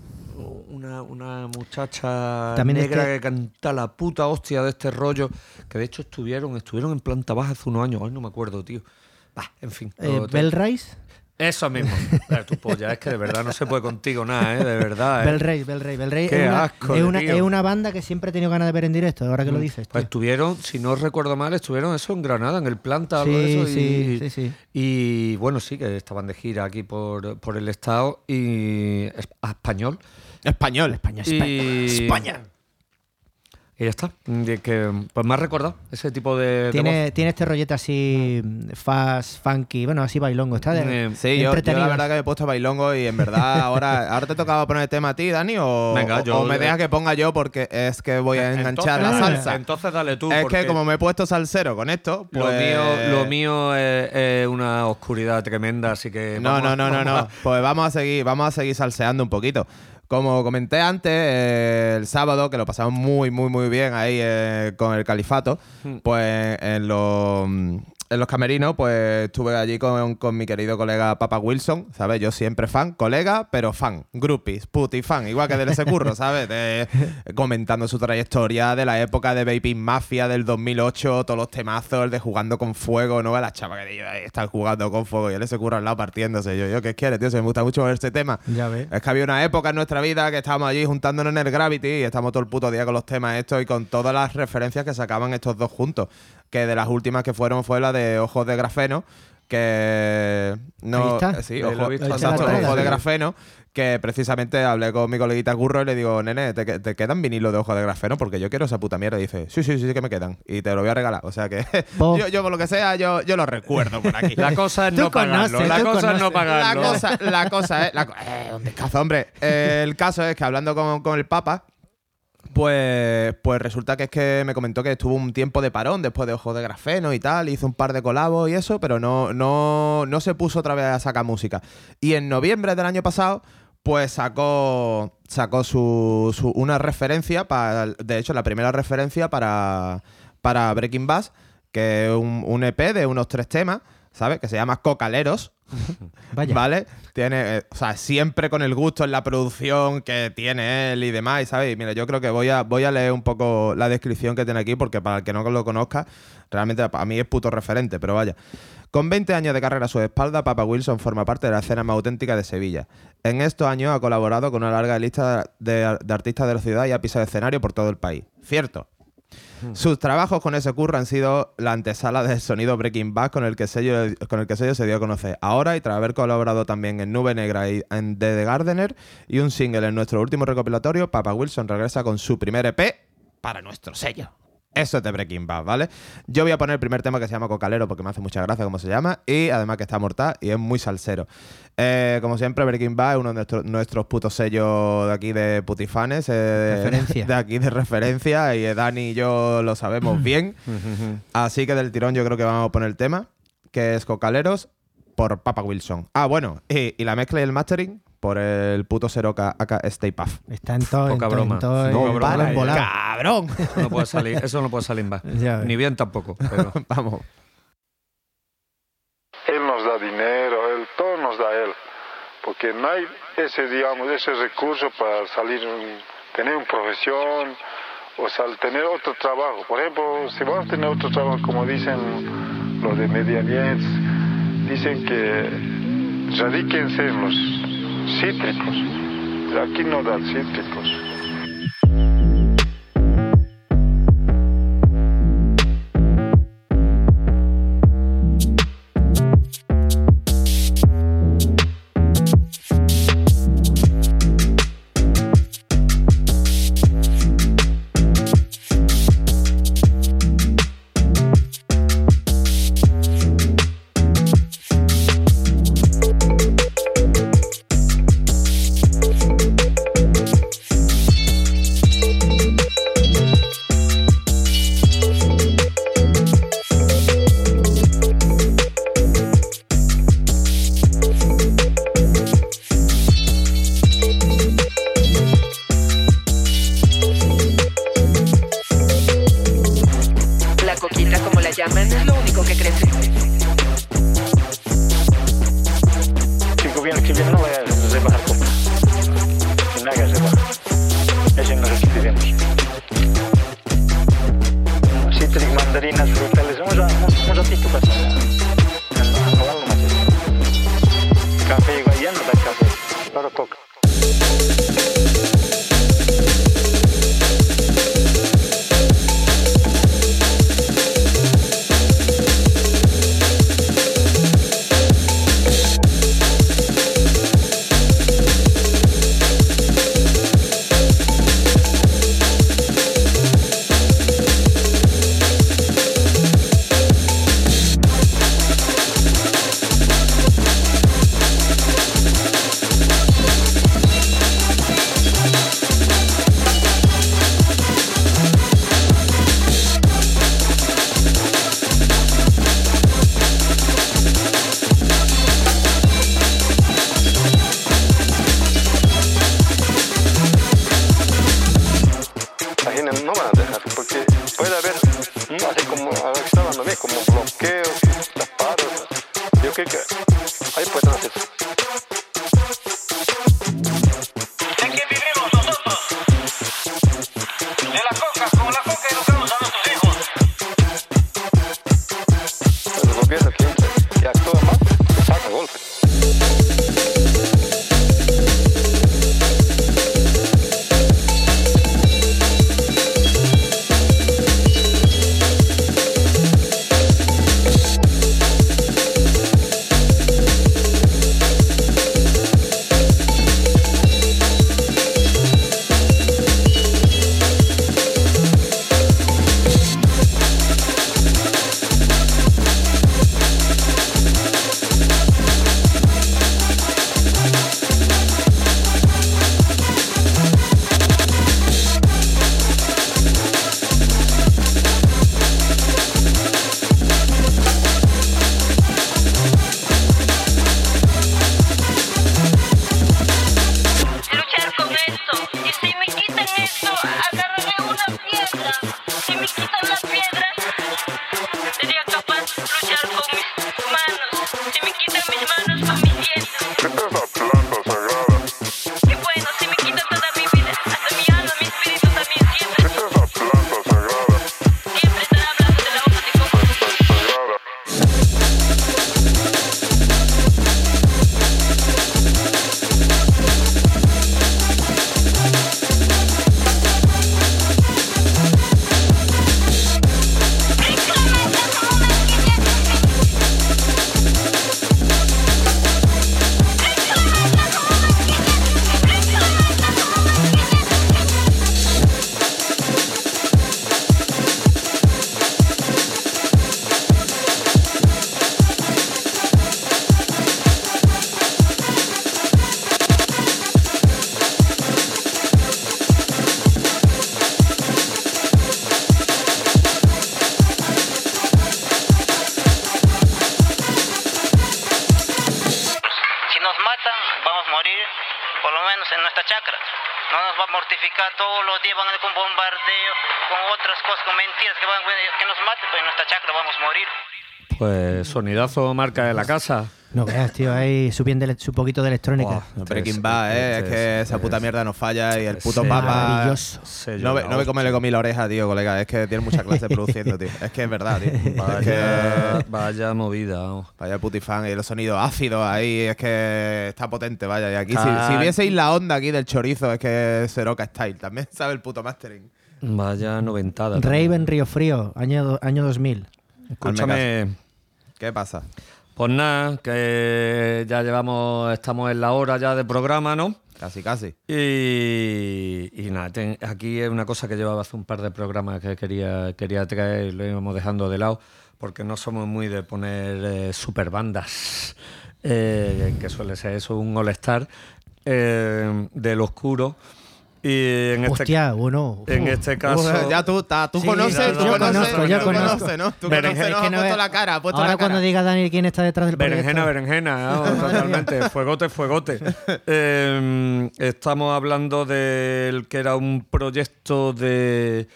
una, una muchacha También negra este- que canta la puta hostia de este rollo. Que de hecho estuvieron, estuvieron en planta baja hace unos años. Ay, no me acuerdo, tío. Bah, en fin. Eh, lo- Bell Rice. Eso mismo. Eh, tu polla, es que de verdad no se puede contigo nada, ¿eh? De verdad. ¿eh? Bell Rey, Bell Rey, Bell Rey. Qué es, una, asco es, una, es una banda que siempre he tenido ganas de ver en directo, ahora que lo dices. Pues tío. estuvieron, si no recuerdo mal, estuvieron eso en Granada, en el planta, algo Sí, de eso. sí, y, sí, sí. y bueno, sí, que estaban de gira aquí por, por el estado y a español. Español. España, Y- España. Y ya está. Y que, pues me ha recordado ese tipo de, de voz. Tiene, tiene este rollete así fast, funky, bueno, así bailongo. Está de, Eh, Sí, yo, yo entretenido. la verdad que me he puesto bailongo y en verdad ahora, ahora te tocaba poner el tema a ti, Dani, o, Venga, o- yo- o me dejas que ponga yo porque es que voy a enganchar la salsa. Entonces dale tú. es porque que como me he puesto salsero con esto, lo pues... mío, lo mío es, es una oscuridad tremenda, así que. No, vamos no, no, no, no. a- Pues vamos a seguir, vamos a seguir salseando un poquito. Como comenté antes, eh, el sábado, que lo pasamos muy, muy, muy bien ahí eh, con el califato, Hmm. pues en los, en los camerinos, pues estuve allí con, con mi querido colega Papa Wilson, ¿sabes? Yo siempre fan, colega, pero fan, groupies, puti fan, igual que del ese curro, ¿sabes? De- comentando su trayectoria de la época de Vaping Mafia del 2008, todos los temazos, el de jugando con fuego, ¿no? La chava que digo, "Ahí están jugando con fuego y él ese curro al lado partiéndose. Yo, yo, ¿qué quieres, tío? Se me gusta mucho ver este tema. Ya ves. Es que había una época en nuestra vida que estábamos allí juntándonos en el Gravity y estamos todo el puto día con los temas estos y con todas las referencias que sacaban estos dos juntos. Que de las últimas que fueron fue la de Ojos de Grafeno, que no... Está. Sí, Ojo- visto. Ojos de Sí. Grafeno, que precisamente hablé con mi coleguita Curro y le digo, nene, ¿te, te quedan vinilos de Ojos de Grafeno? Porque yo quiero esa puta mierda. Y dice, sí, sí, sí, sí que me quedan. Y te lo voy a regalar. O sea que yo, yo por lo que sea, yo, yo lo recuerdo por aquí. La cosa es no pagarlo. conoces, La cosa es no pagarlo. La cosa, la cosa es. La, eh, un descazo, hombre. Eh, el caso es que hablando con, con el Papa, pues, pues resulta que es que me comentó que estuvo un tiempo de parón después de Ojo de Grafeno y tal, hizo un par de colabos y eso, pero no, no, no se puso otra vez a sacar música. Y en noviembre del año pasado, pues sacó, sacó su, su- una referencia, para, de hecho, la primera referencia para, para Breaking Bass, que es un, un EP de unos tres temas, ¿sabes? Que se llama Cocaleros. ¿Vale? Tiene, eh, o sea, siempre con el gusto en la producción que tiene él y demás, ¿sabes? Mira, yo creo que voy a, voy a leer un poco la descripción que tiene aquí, porque para el que no lo conozca, realmente para mí es puto referente, pero vaya. Con 20 años de carrera a su espalda, Papa Wilson forma parte de la escena más auténtica de Sevilla. En estos años ha colaborado con una larga lista de, de artistas de la ciudad y ha pisado escenario por todo el país. Cierto, sus trabajos con ese curro han sido la antesala del sonido Breaking Bad con el que sello, con el que sello se dio a conocer. Ahora, y tras haber colaborado también en Nube Negra y en The, Gardener y un single en nuestro último recopilatorio, Papa Wilson regresa con su primer EP para nuestro sello. Eso es de Breaking Bad, ¿vale? Yo voy a poner el primer tema que se llama Cocalero porque me hace mucha gracia cómo se llama y además que está mortal y es muy salsero. Eh, como siempre, Breaking Bad es uno de nuestros, nuestros putos sellos de aquí de putifanes. eh, Referencia. De aquí de referencia y eh, Dani y yo lo sabemos bien. Así que del tirón yo creo que vamos a poner el tema, que es Cocaleros por Papa Wilson. Ah, bueno, y, y la mezcla y el mastering por el puto Seroca acá Stay Puff. Está en todo. en Poca todo, en broma. todo, No en. ¡Cabrón! No puede salir, eso no puede salir más. Ni bien tampoco. pero- Vamos. Él nos da dinero, él, todo nos da él, porque no hay ese, digamos, ese recurso para salir, tener una profesión o sal- tener otro trabajo. Por ejemplo, si vamos a tener otro trabajo, como dicen los de medio ambiente, dicen que radíquense en los cítricos. Aquí no dan cítricos. no van a dejar, porque puede haber sonidazo marca de la casa. No veas, tío, hay su, bien de, su poquito de electrónica. Buah, Breaking es- Bad, ¿eh? Es que es- esa puta mierda no falla y el puto Sí. papa. Maravilloso. No ve, no ve cómo le comí la oreja, tío, colega. Es que tiene mucha clase produciendo, tío. Es que es verdad, tío. Es Vaya, que. vaya movida. Vaya putifan y los sonidos ácidos ahí, es que está potente, vaya. Y aquí, si, si vieseis la onda aquí del chorizo, es que es Seroca Style. También sabe el puto mastering. Vaya noventada. Raven Río Frío, año, año 2000. Escúchame. ¿Qué pasa? Pues nada, que ya llevamos, estamos en la hora ya de programa, ¿no? Casi, casi. Y, y nada, ten- aquí es una cosa que llevaba hace un par de programas que quería, quería traer, lo íbamos dejando de lado, porque no somos muy de poner eh, super bandas, eh, que suele ser eso, un all-star eh, del oscuro. Y en este, Hostia, bueno. en uf. este caso... Uh, ya tú, ta- tú Sí, conoces, no, tú yo conoces, conozco, tú yo conozco. conoces, ¿no? Tú Berenjena, conoces, no puesto es- la cara, puesto Ahora la cara. cuando diga Dani quién está detrás del Berenjena, proyecto. berenjena, vamos, totalmente. Fuegote, fuegote. Eh, estamos hablando del que era un proyecto de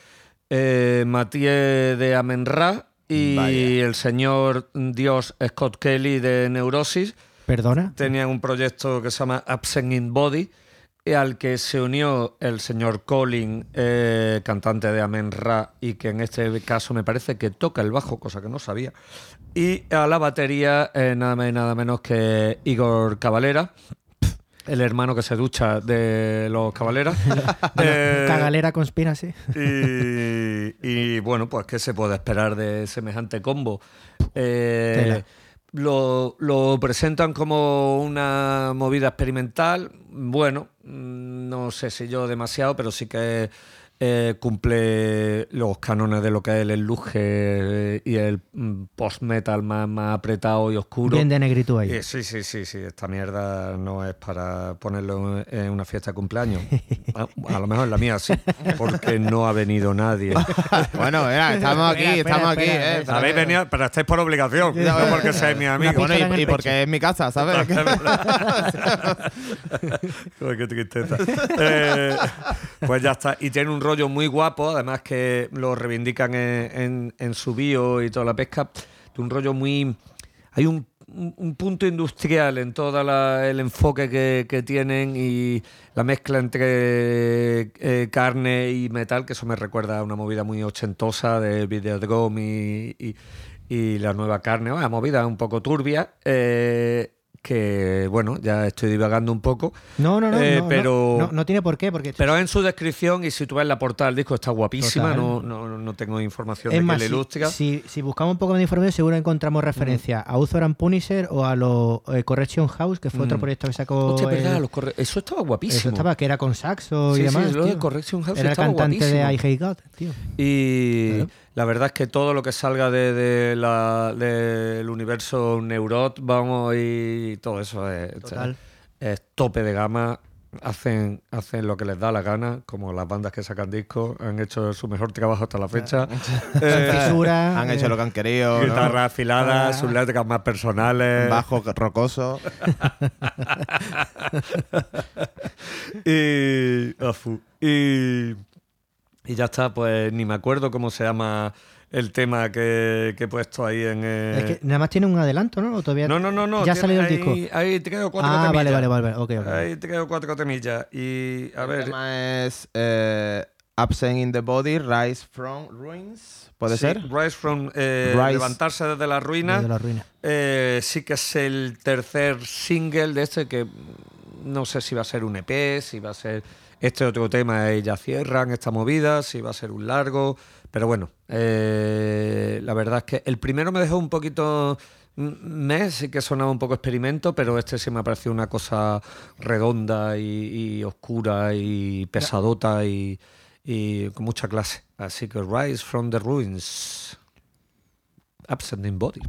eh, Matías de Amenra y Vaya. el señor Dios Scott Kelly de Neurosis. Perdona. Tenían un proyecto que se llama Absent in Body, al que se unió el señor Colin, eh, cantante de Amen Ra, y que en este caso me parece que toca el bajo, cosa que no sabía. Y a la batería, eh, nada más y nada menos que Igor Cavalera, el hermano que se ducha de los Cavaleras. Eh, Cagalera Conspiracy. y, y, bueno, pues qué se puede esperar de semejante combo. Eh, Tela. Lo, lo presentan como una movida experimental. Bueno, mm, no sé si yo demasiado, pero sí que eh, cumple los cánones de lo que es el luge eh, y el mm, post-metal más, más apretado y oscuro. Bien de negritud ahí. Eh, sí, sí, sí, sí. Esta mierda no es para ponerlo en una fiesta de cumpleaños. A, a lo mejor en la mía sí, porque no ha venido nadie. Bueno, mira, estamos aquí, Espera, espera, estamos aquí. espera, eh, espera. Habéis venido, pero estáis por obligación, no porque seáis mi amigo. Bueno, y, y porque es mi casa, ¿sabes? Qué tristeza. Eh, pues ya está. Y tiene un rollo muy guapo, además que lo reivindican en, en- en su bio y toda la pesca. Un rollo muy. Hay un- un punto industrial en todo el enfoque que, que tienen y la mezcla entre eh, carne y metal, que eso me recuerda a una movida muy ochentosa de Videodrome y, y, y la nueva carne. Una movida un poco turbia. eh, que bueno, ya estoy divagando un poco. No, no, no, Eh, no, pero, no, no tiene por qué, porque pero en su descripción, y si tú ves la portada del disco, está guapísima. No, no, no tengo información es de más, que le si, ilustra. si, si buscamos un poco de información, seguro encontramos referencia a Author and Punisher o a los eh, Correction House, que fue otro Mm. proyecto que sacó. Hostia, el- verdad, los corre- eso estaba guapísimo. eso estaba, que era con saxo Sí, y sí, demás. lo de tío. Correction House Era el cantante de I. Hate God, tío. Y Claro. La verdad es que todo lo que salga de, de la- del universo Neurot, vamos, y todo eso es, Total. es tope de gama. Hacen, hacen lo que les da la gana, como las bandas que sacan discos, han hecho su mejor trabajo hasta la fecha. Eh, fisura. Han eh, hecho lo que han querido. ¿no? guitarras afiladas, Ah. sus letras más personales. Bajo rocoso. y, afu. y, y ya está, pues ni me acuerdo cómo se llama el tema que, que he puesto ahí en... eh, Es que nada más tiene un adelanto, ¿no? ¿O todavía No, no, no, no. Ya ha salido el ahí- disco. Hay tres o cuatro Ah, temillas. vale, vale, vale. Ok, ok. Hay tres o cuatro temillas. Y a El ver. tema es eh, Absent in the Body, Rise from Ruins. ¿Puede sí, ser? Rise from. eh, Rise. Levantarse desde la ruina. Desde la ruina. Eh, sí que es el tercer single de este que no sé si va a ser un EP, si va a ser este otro tema y ya cierran esta movida, si va a ser un largo, pero bueno, eh, la verdad es que el primero me dejó un poquito mm, mes, sí que sonaba un poco experimento, pero este sí me ha parecido una cosa redonda y, y oscura y pesadota y, y con mucha clase. Así que Rise from the Ruins. Absent in Body.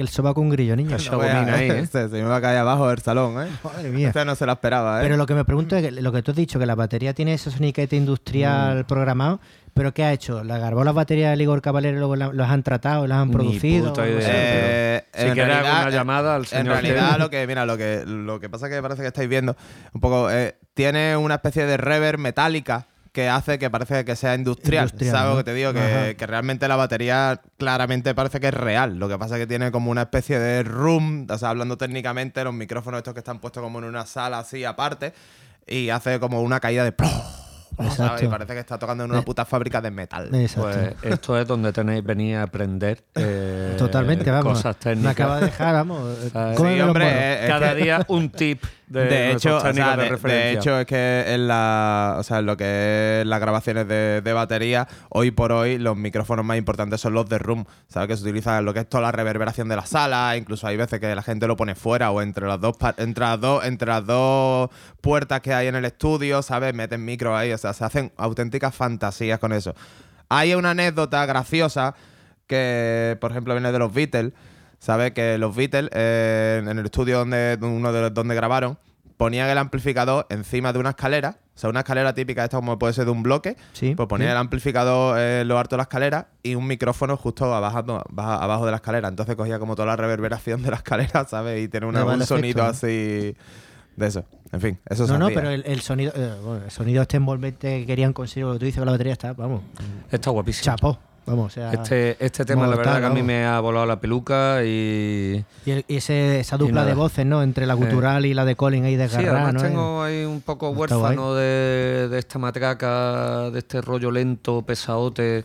El sobaco un grillo, niño. Eso abomina ahí, ¿eh? Se, se me va a caer abajo del salón, ¿eh? Madre mía. Este no se la esperaba, ¿eh? Pero lo que me pregunto es que lo que tú has dicho, que la batería tiene ese soniquete Mm. industrial programado, pero ¿qué ha hecho? ¿La garbó las baterías de Igor Caballero y luego la- los han tratado, las han Ni producido? puta así? Eh, Si en quieres realidad- alguna llamada al En señor realidad, Kevin. lo que, mira, lo que, lo que pasa es que parece que estáis viendo un poco. eh, tiene una especie de reverb metálica que hace que parece que sea industrial. Industrial, ¿Sabes ¿no? lo que te digo? Que, que realmente la batería claramente parece que es real. Lo que pasa es que tiene como una especie de room, o sea, hablando técnicamente, los micrófonos estos que están puestos como en una sala así aparte y hace como una caída de. Exacto. Y parece que está tocando en una Eh, puta fábrica de metal. Exacto. Pues esto es donde tenéis venir a aprender eh, Totalmente, vamos. cosas Me técnicas. acaba de dejar, vamos. Sí, hombre, eh, es Cada que- día un tip de, De hecho, o sea, de, de, de referencia. hecho, es que en la, o sea, en lo que es las grabaciones de, de batería, hoy por hoy los micrófonos más importantes son los de room, ¿sabes? Que se utiliza en lo que es toda la reverberación de la sala, incluso hay veces que la gente lo pone fuera o entre las dos entre las dos entre las dos puertas que hay en el estudio, ¿sabes? Meten micro ahí, o sea, se hacen auténticas fantasías con eso. Hay una anécdota graciosa que, por ejemplo, viene de los Beatles, ¿sabes? Que los Beatles, eh, en el estudio donde uno de los- donde grabaron, ponían el amplificador encima de una escalera, o sea, una escalera típica, esta como puede ser de un bloque, Sí, pues ponían sí. el amplificador en lo alto de la escalera y un micrófono justo abajo, abajo de la escalera. Entonces cogía como toda la reverberación de la escalera, ¿sabes? Y tiene una- va un efecto, sonido ¿no? así de eso. En fin, eso se No, no, pero el, el sonido, eh, bueno, el sonido este envolvente que querían conseguir, lo que tú dices que la batería está, vamos, Está guapísimo. chapó. Vamos, o sea. Este, este tema, la verdad, que a mí me ha volado la peluca y. Y, el- y ese- esa dupla nada. de voces, ¿no? Entre la gutural y la de Colin ahí de Sí, Garra, además ¿no? tengo ahí un poco huérfano de, de esta matraca, de este rollo lento, pesaote.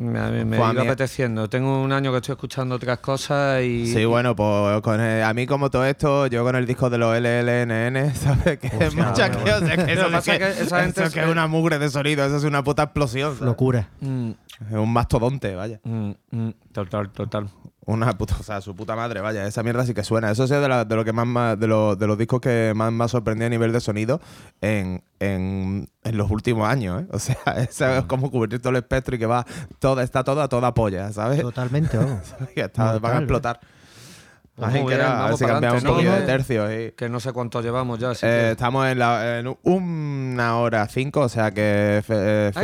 Me, me, me a iba mí- apeteciendo. Tengo un año que estoy escuchando otras cosas y. Sí, bueno, pues con el- a mí como todo esto, yo con el disco de los LLNN, ¿sabes? Que es mucha bueno. que, o sea, que Lo eso, que pasa es que, es que esa gente eso que se- es una mugre de sonido, eso es una puta explosión. ¿sabes? Locura. Mm, Es un mastodonte, vaya. mm, mm, total, total. Una puta, o sea, su puta madre, vaya, esa mierda sí que suena. Eso sí es de, la- de lo que más, más- de, los, de los discos que más me ha sorprendido a nivel de sonido en, en, en los últimos años, ¿eh? O sea, es como cubrir todo el espectro y que va, todo, está todo a toda polla, ¿sabes? Totalmente, vamos. van a Mortal, explotar. Así muy que bien, a ver si cambiamos un poquito ¿no? de tercio. y- Que no sé cuánto llevamos ya. Así Eh, que- estamos en, la, en una hora cinco, o sea que fe- eh, fe-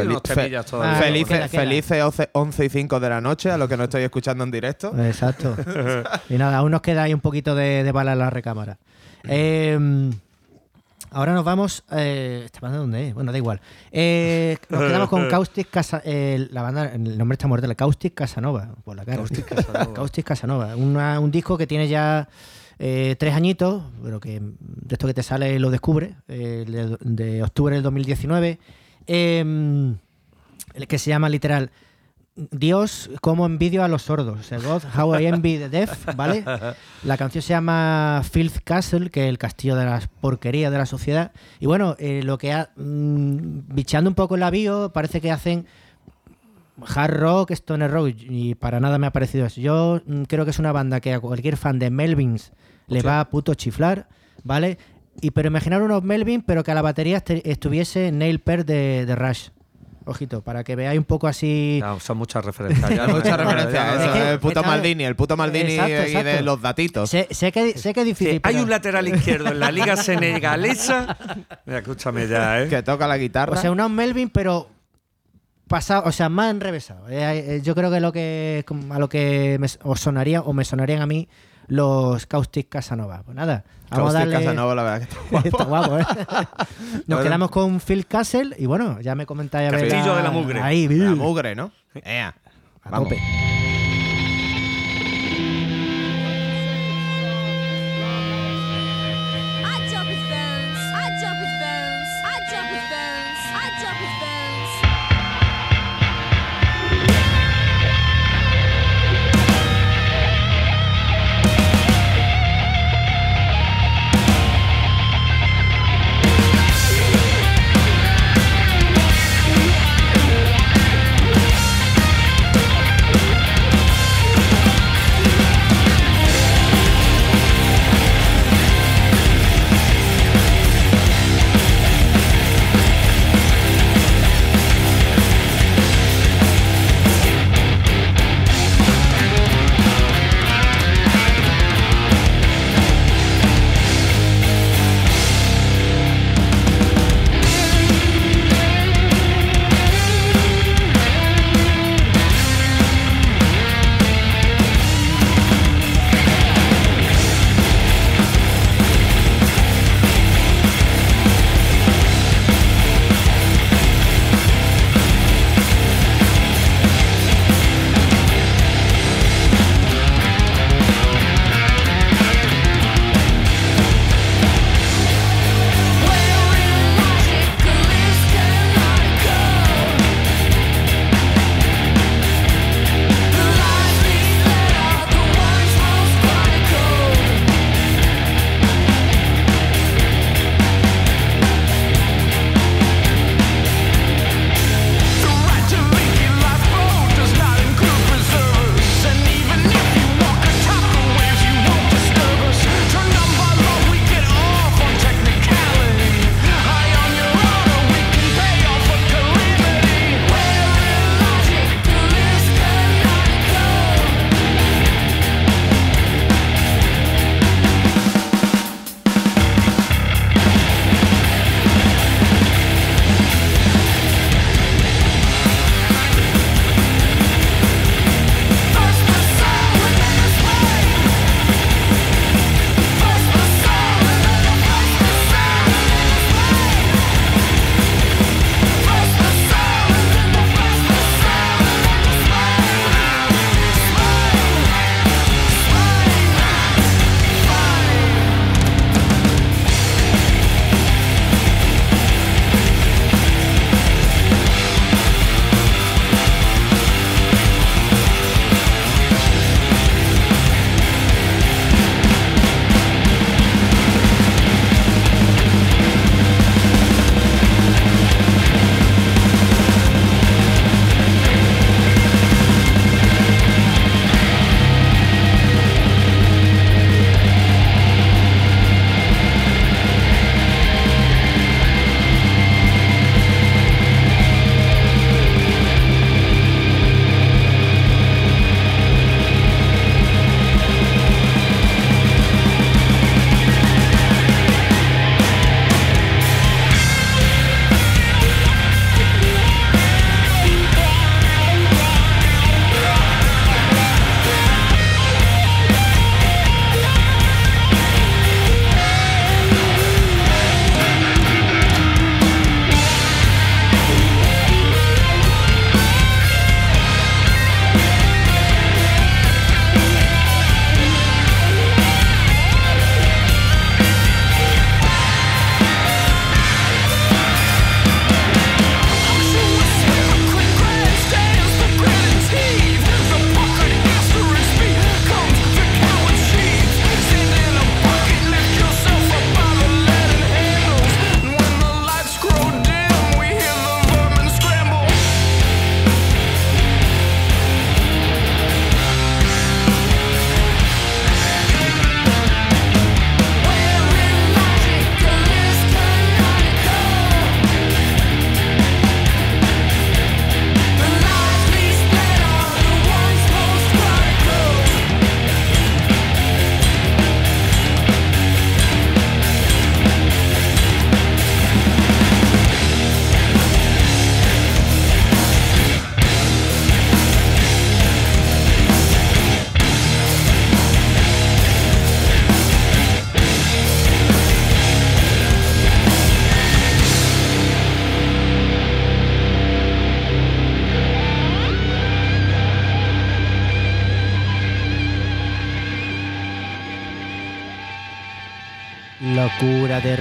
todavía. Ah, felices, queda, queda. felices 11, 11 y 5 de la noche, a lo que no estoy escuchando en directo. Exacto. y nada, aún nos queda ahí un poquito de, de bala en la recámara. Eh, ahora nos vamos. Eh, ¿Esta banda dónde es? Bueno, da igual. Eh, nos quedamos con Caustic Casa. eh, la banda, el nombre está muerto, Caustic Casanova. Por la cara. Caustic Casanova. Caustic Casanova. Una- un disco que tiene ya eh, tres añitos, pero que de esto que te sale lo descubre, de, de octubre del 2019. eh, el que se llama literal Dios, como envidio a los sordos. God, how I envy the deaf, ¿vale? La canción se llama Filth Castle, que es el castillo de las porquerías de la sociedad. Y bueno, eh, lo que ha. mm, bichando un poco en la bio, parece que hacen hard rock, stoner rock, y para nada me ha parecido eso. Yo mm, creo que es una banda que a cualquier fan de Melvins le va a puto chiflar, ¿vale? Y pero imaginar unos Melvins, pero que a la batería estuviese Neil Peart de, de Rush. Ojito, para que veáis un poco así. No, son muchas referencias. ya, Hay mucha ya, referencia ya, a ya, eso, Es que- eh, el puto Maldini, el puto Maldini Exacto, y de los datitos. Sé, sé que, sé que es difícil. Sí, hay un lateral izquierdo en la liga senegalesa. Mira, escúchame ya, ¿eh? Que toca la guitarra. O sea, unos Melvin, pero pasado, o sea, más enrevesado. Eh, eh, yo creo que lo que a lo que me, os sonaría o me sonarían a mí los Caustic Casanova. Pues nada, vamos a Caustic darle. Casanova, la verdad que está guapo. Está guapo, ¿eh? Nos quedamos con Phil Castle y bueno, ya me comentáis a ver. Castillo la- de la mugre. Ahí, La mugre, ¿no? Ea, a vamos. tope.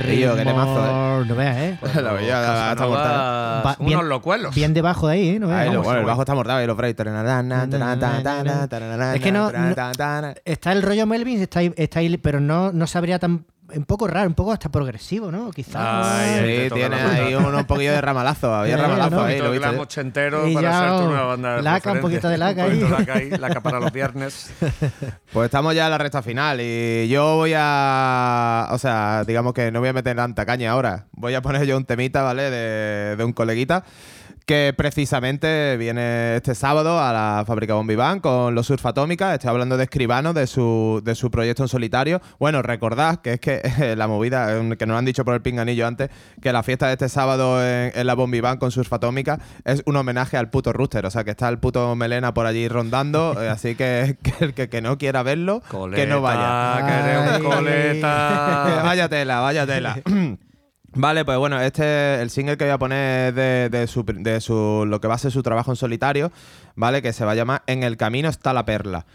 Tío, qué temazo, No veas, ¿eh? La veía hasta Casanova, mortal. Va- unos bien- locuelos. Bien debajo de ahí, ¿eh? No veas. Ahí, lo- Vamos, bueno, el bajo está mortal y los breaks. Es que no- Está el rollo Melvin, está ahí, está ahí, pero no, no sabría tan. Un poco raro, un poco hasta progresivo, ¿no? Quizás. Ay, Sí, tiene ahí un, un poquillo de ramalazo. Había ramalazo ¿no? ahí, lo viste. ochentero Y para ya, ser tu nueva banda de laca, un poquito de laca Un poquito ahí. de laca ahí, laca para los viernes. Pues estamos ya en la recta final y yo voy a. O sea, digamos que no voy a meter tanta caña ahora. Voy a poner yo un temita, ¿vale? De, de un coleguita que precisamente viene este sábado a la fábrica Bombiván con los Surf Atómica. Estoy hablando de Escribano, de su, de su proyecto en solitario. Bueno, recordad que es que la movida, eh, que nos han dicho por el pinganillo antes, que la fiesta de este sábado en, en la Bombiván con Surf Atómica es un homenaje al puto Rooster. O sea, que está el puto Melena por allí rondando. eh, así que, que el que, que no quiera verlo, que no vaya. Que coleta. vaya tela, vaya tela. Vale, pues bueno, este el single que voy a poner de, de su, de su lo que va a ser su trabajo en solitario, ¿vale? Que se va a llamar En el camino está la perla.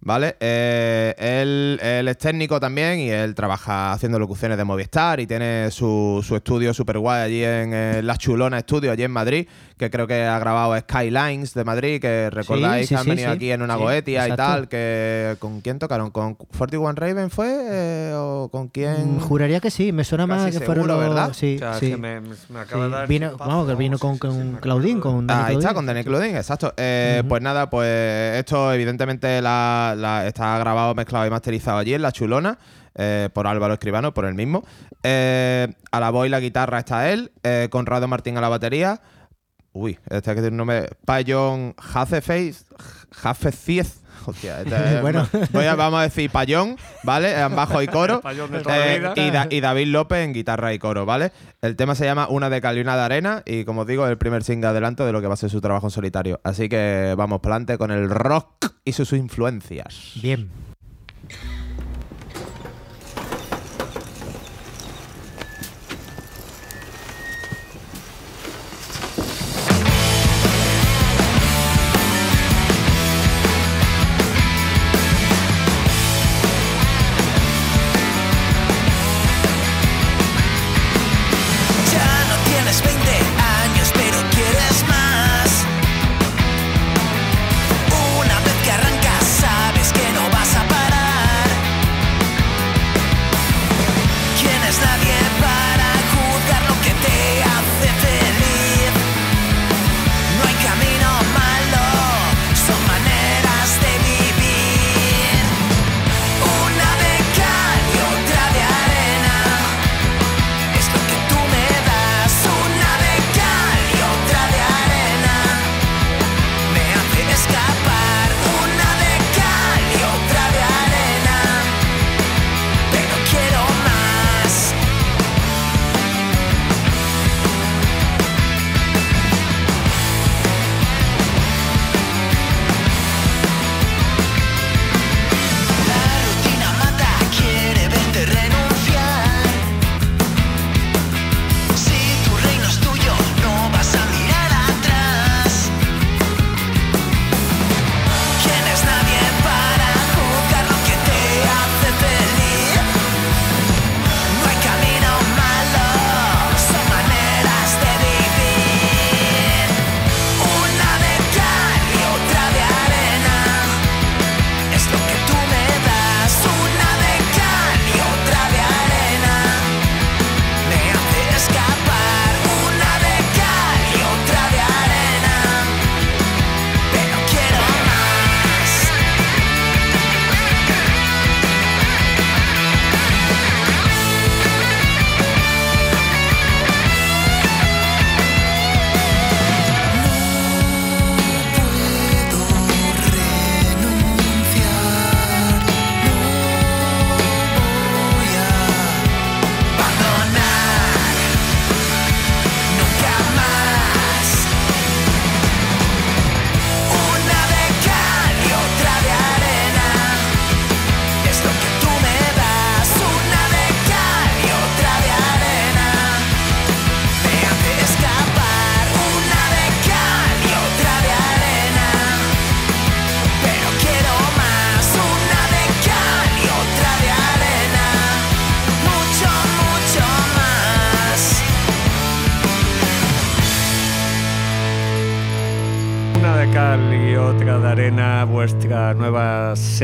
¿Vale? Eh, él, él es técnico también y él trabaja haciendo locuciones de Movistar y tiene su, su estudio super guay allí en, eh, La Chulona Studio, allí en Madrid, que creo que ha grabado Skylines de Madrid, que recordáis sí, que han sí, venido sí. aquí en una Sí, goetia y tal, que ¿con quién tocaron? ¿Con 41 Raven fue? eh, ¿O con quién? Mm, Juraría que sí, me suena más que fueron los. ¿verdad? Sí, O sea, sí. que me, me acaba Sí, de dar vino, chimpazo. vamos, que vino con, con Claudín, con Dani Ah, ahí está, con Daniel Claudín, exacto. Eh, Pues nada, pues esto evidentemente la, está grabado, mezclado y masterizado allí en La Chulona, eh, por Álvaro Escribano, por él mismo. Eh, a la voz y la guitarra está él, eh, Conrado Martín a la batería. Uy, este que tiene un nombre. Payón Haceface, Hafeciez. Hostia, este Bueno. voy a- vamos a decir Payón, ¿vale? En bajo y coro. Eh, y, Da- y David López en guitarra y coro, ¿vale? El tema se llama Una de cal y una de arena y como os digo, es el primer single adelanto de lo que va a ser su trabajo en solitario. Así que vamos para adelante con el rock y sus influencias. Bien.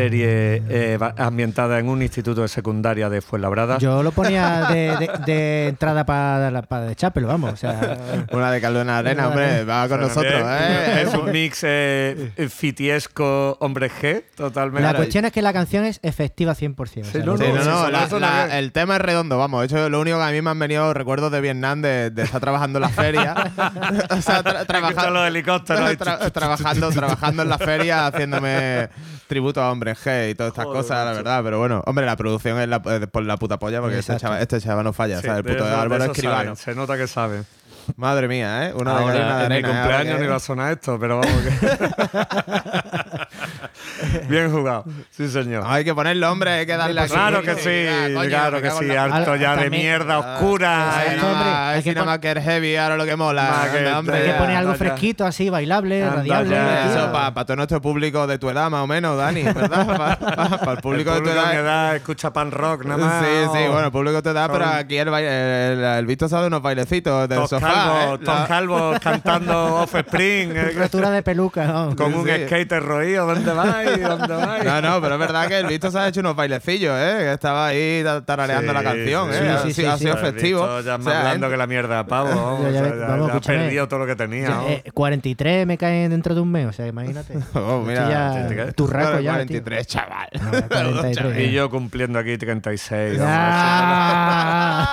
Serie eh, va- ambientada en un instituto de secundaria de Fuenlabrada. Yo lo ponía de, de- de entrada para para de Chapel, vamos. O sea, Una de Caldo Arena, hombre, va con nosotros, ¿eh? Es un mix eh, fitiesco hombre G, totalmente. la cuestión es que la canción es efectiva 100%. o sea, Sí, no, no, no, la- la- el tema es redondo, vamos. De hecho, lo único que a mí me han venido recuerdos de Vietnam de, de estar trabajando en la feria. o sea, tra- Escucha trabajando, los helicópteros. tra- trabajando, trabajando en la feria, haciéndome tributo a Hombre G y todas estas Joder, cosas, la verdad. Pero bueno, hombre, la producción es la, es por la puta polla porque este chaval, este chaval no falla. Sí, ¿sabes? El de puto eso- de Álvaro eso Escribano. saben, Se nota que saben. Madre mía, ¿eh? Una de Ahora, una de mi arena, ¿eh? Cumpleaños que- no iba a sonar esto, pero vamos que... Bien jugado. Sí, señor. Hay que ponerlo, hombre, hay que darle. Claro que Ya, sí, coño, claro que sí. Harto ya de mierda oscura. Ay, no, hay es que que nada más que el heavy, ahora lo que mola. Más que- Anda, hombre, Hay que poner algo fresquito, así, bailable, Anda radiable. Eso para todo nuestro público de tu edad, más o menos, Dani, ¿verdad? Para el público el de tu edad. escucha pan rock, nada más. Sí, sí, bueno, el público de tu edad, pero aquí el, baile- el, el Víctor sabe unos bailecitos del sofá. Calvo, ¿eh? Tom La- Calvo cantando Offspring. eh, Rotura de peluca, ¿no? con un Sí. skater roído. ¿Dónde vais? ¿Dónde vais? No, no, pero es verdad que el Víctor se ha hecho unos bailecillos, ¿eh? Que estaba ahí ta- tarareando Sí, la canción, sí, ¿eh? sí, Ha sí, sido- ha sí, sido sí. festivo. Visto Ya O más sea, blando en- que la mierda pavo. vamos, Ya, ya, o sea, ya- vamos, ya ha escúchame. perdido todo lo que tenía. Ya, vamos. eh, 43 me caen dentro de un mes, o sea, imagínate. Oh, mira, ya 43. turraco ya, 43, chaval. tío. No, 43. Y yo cumpliendo aquí 36. Ah.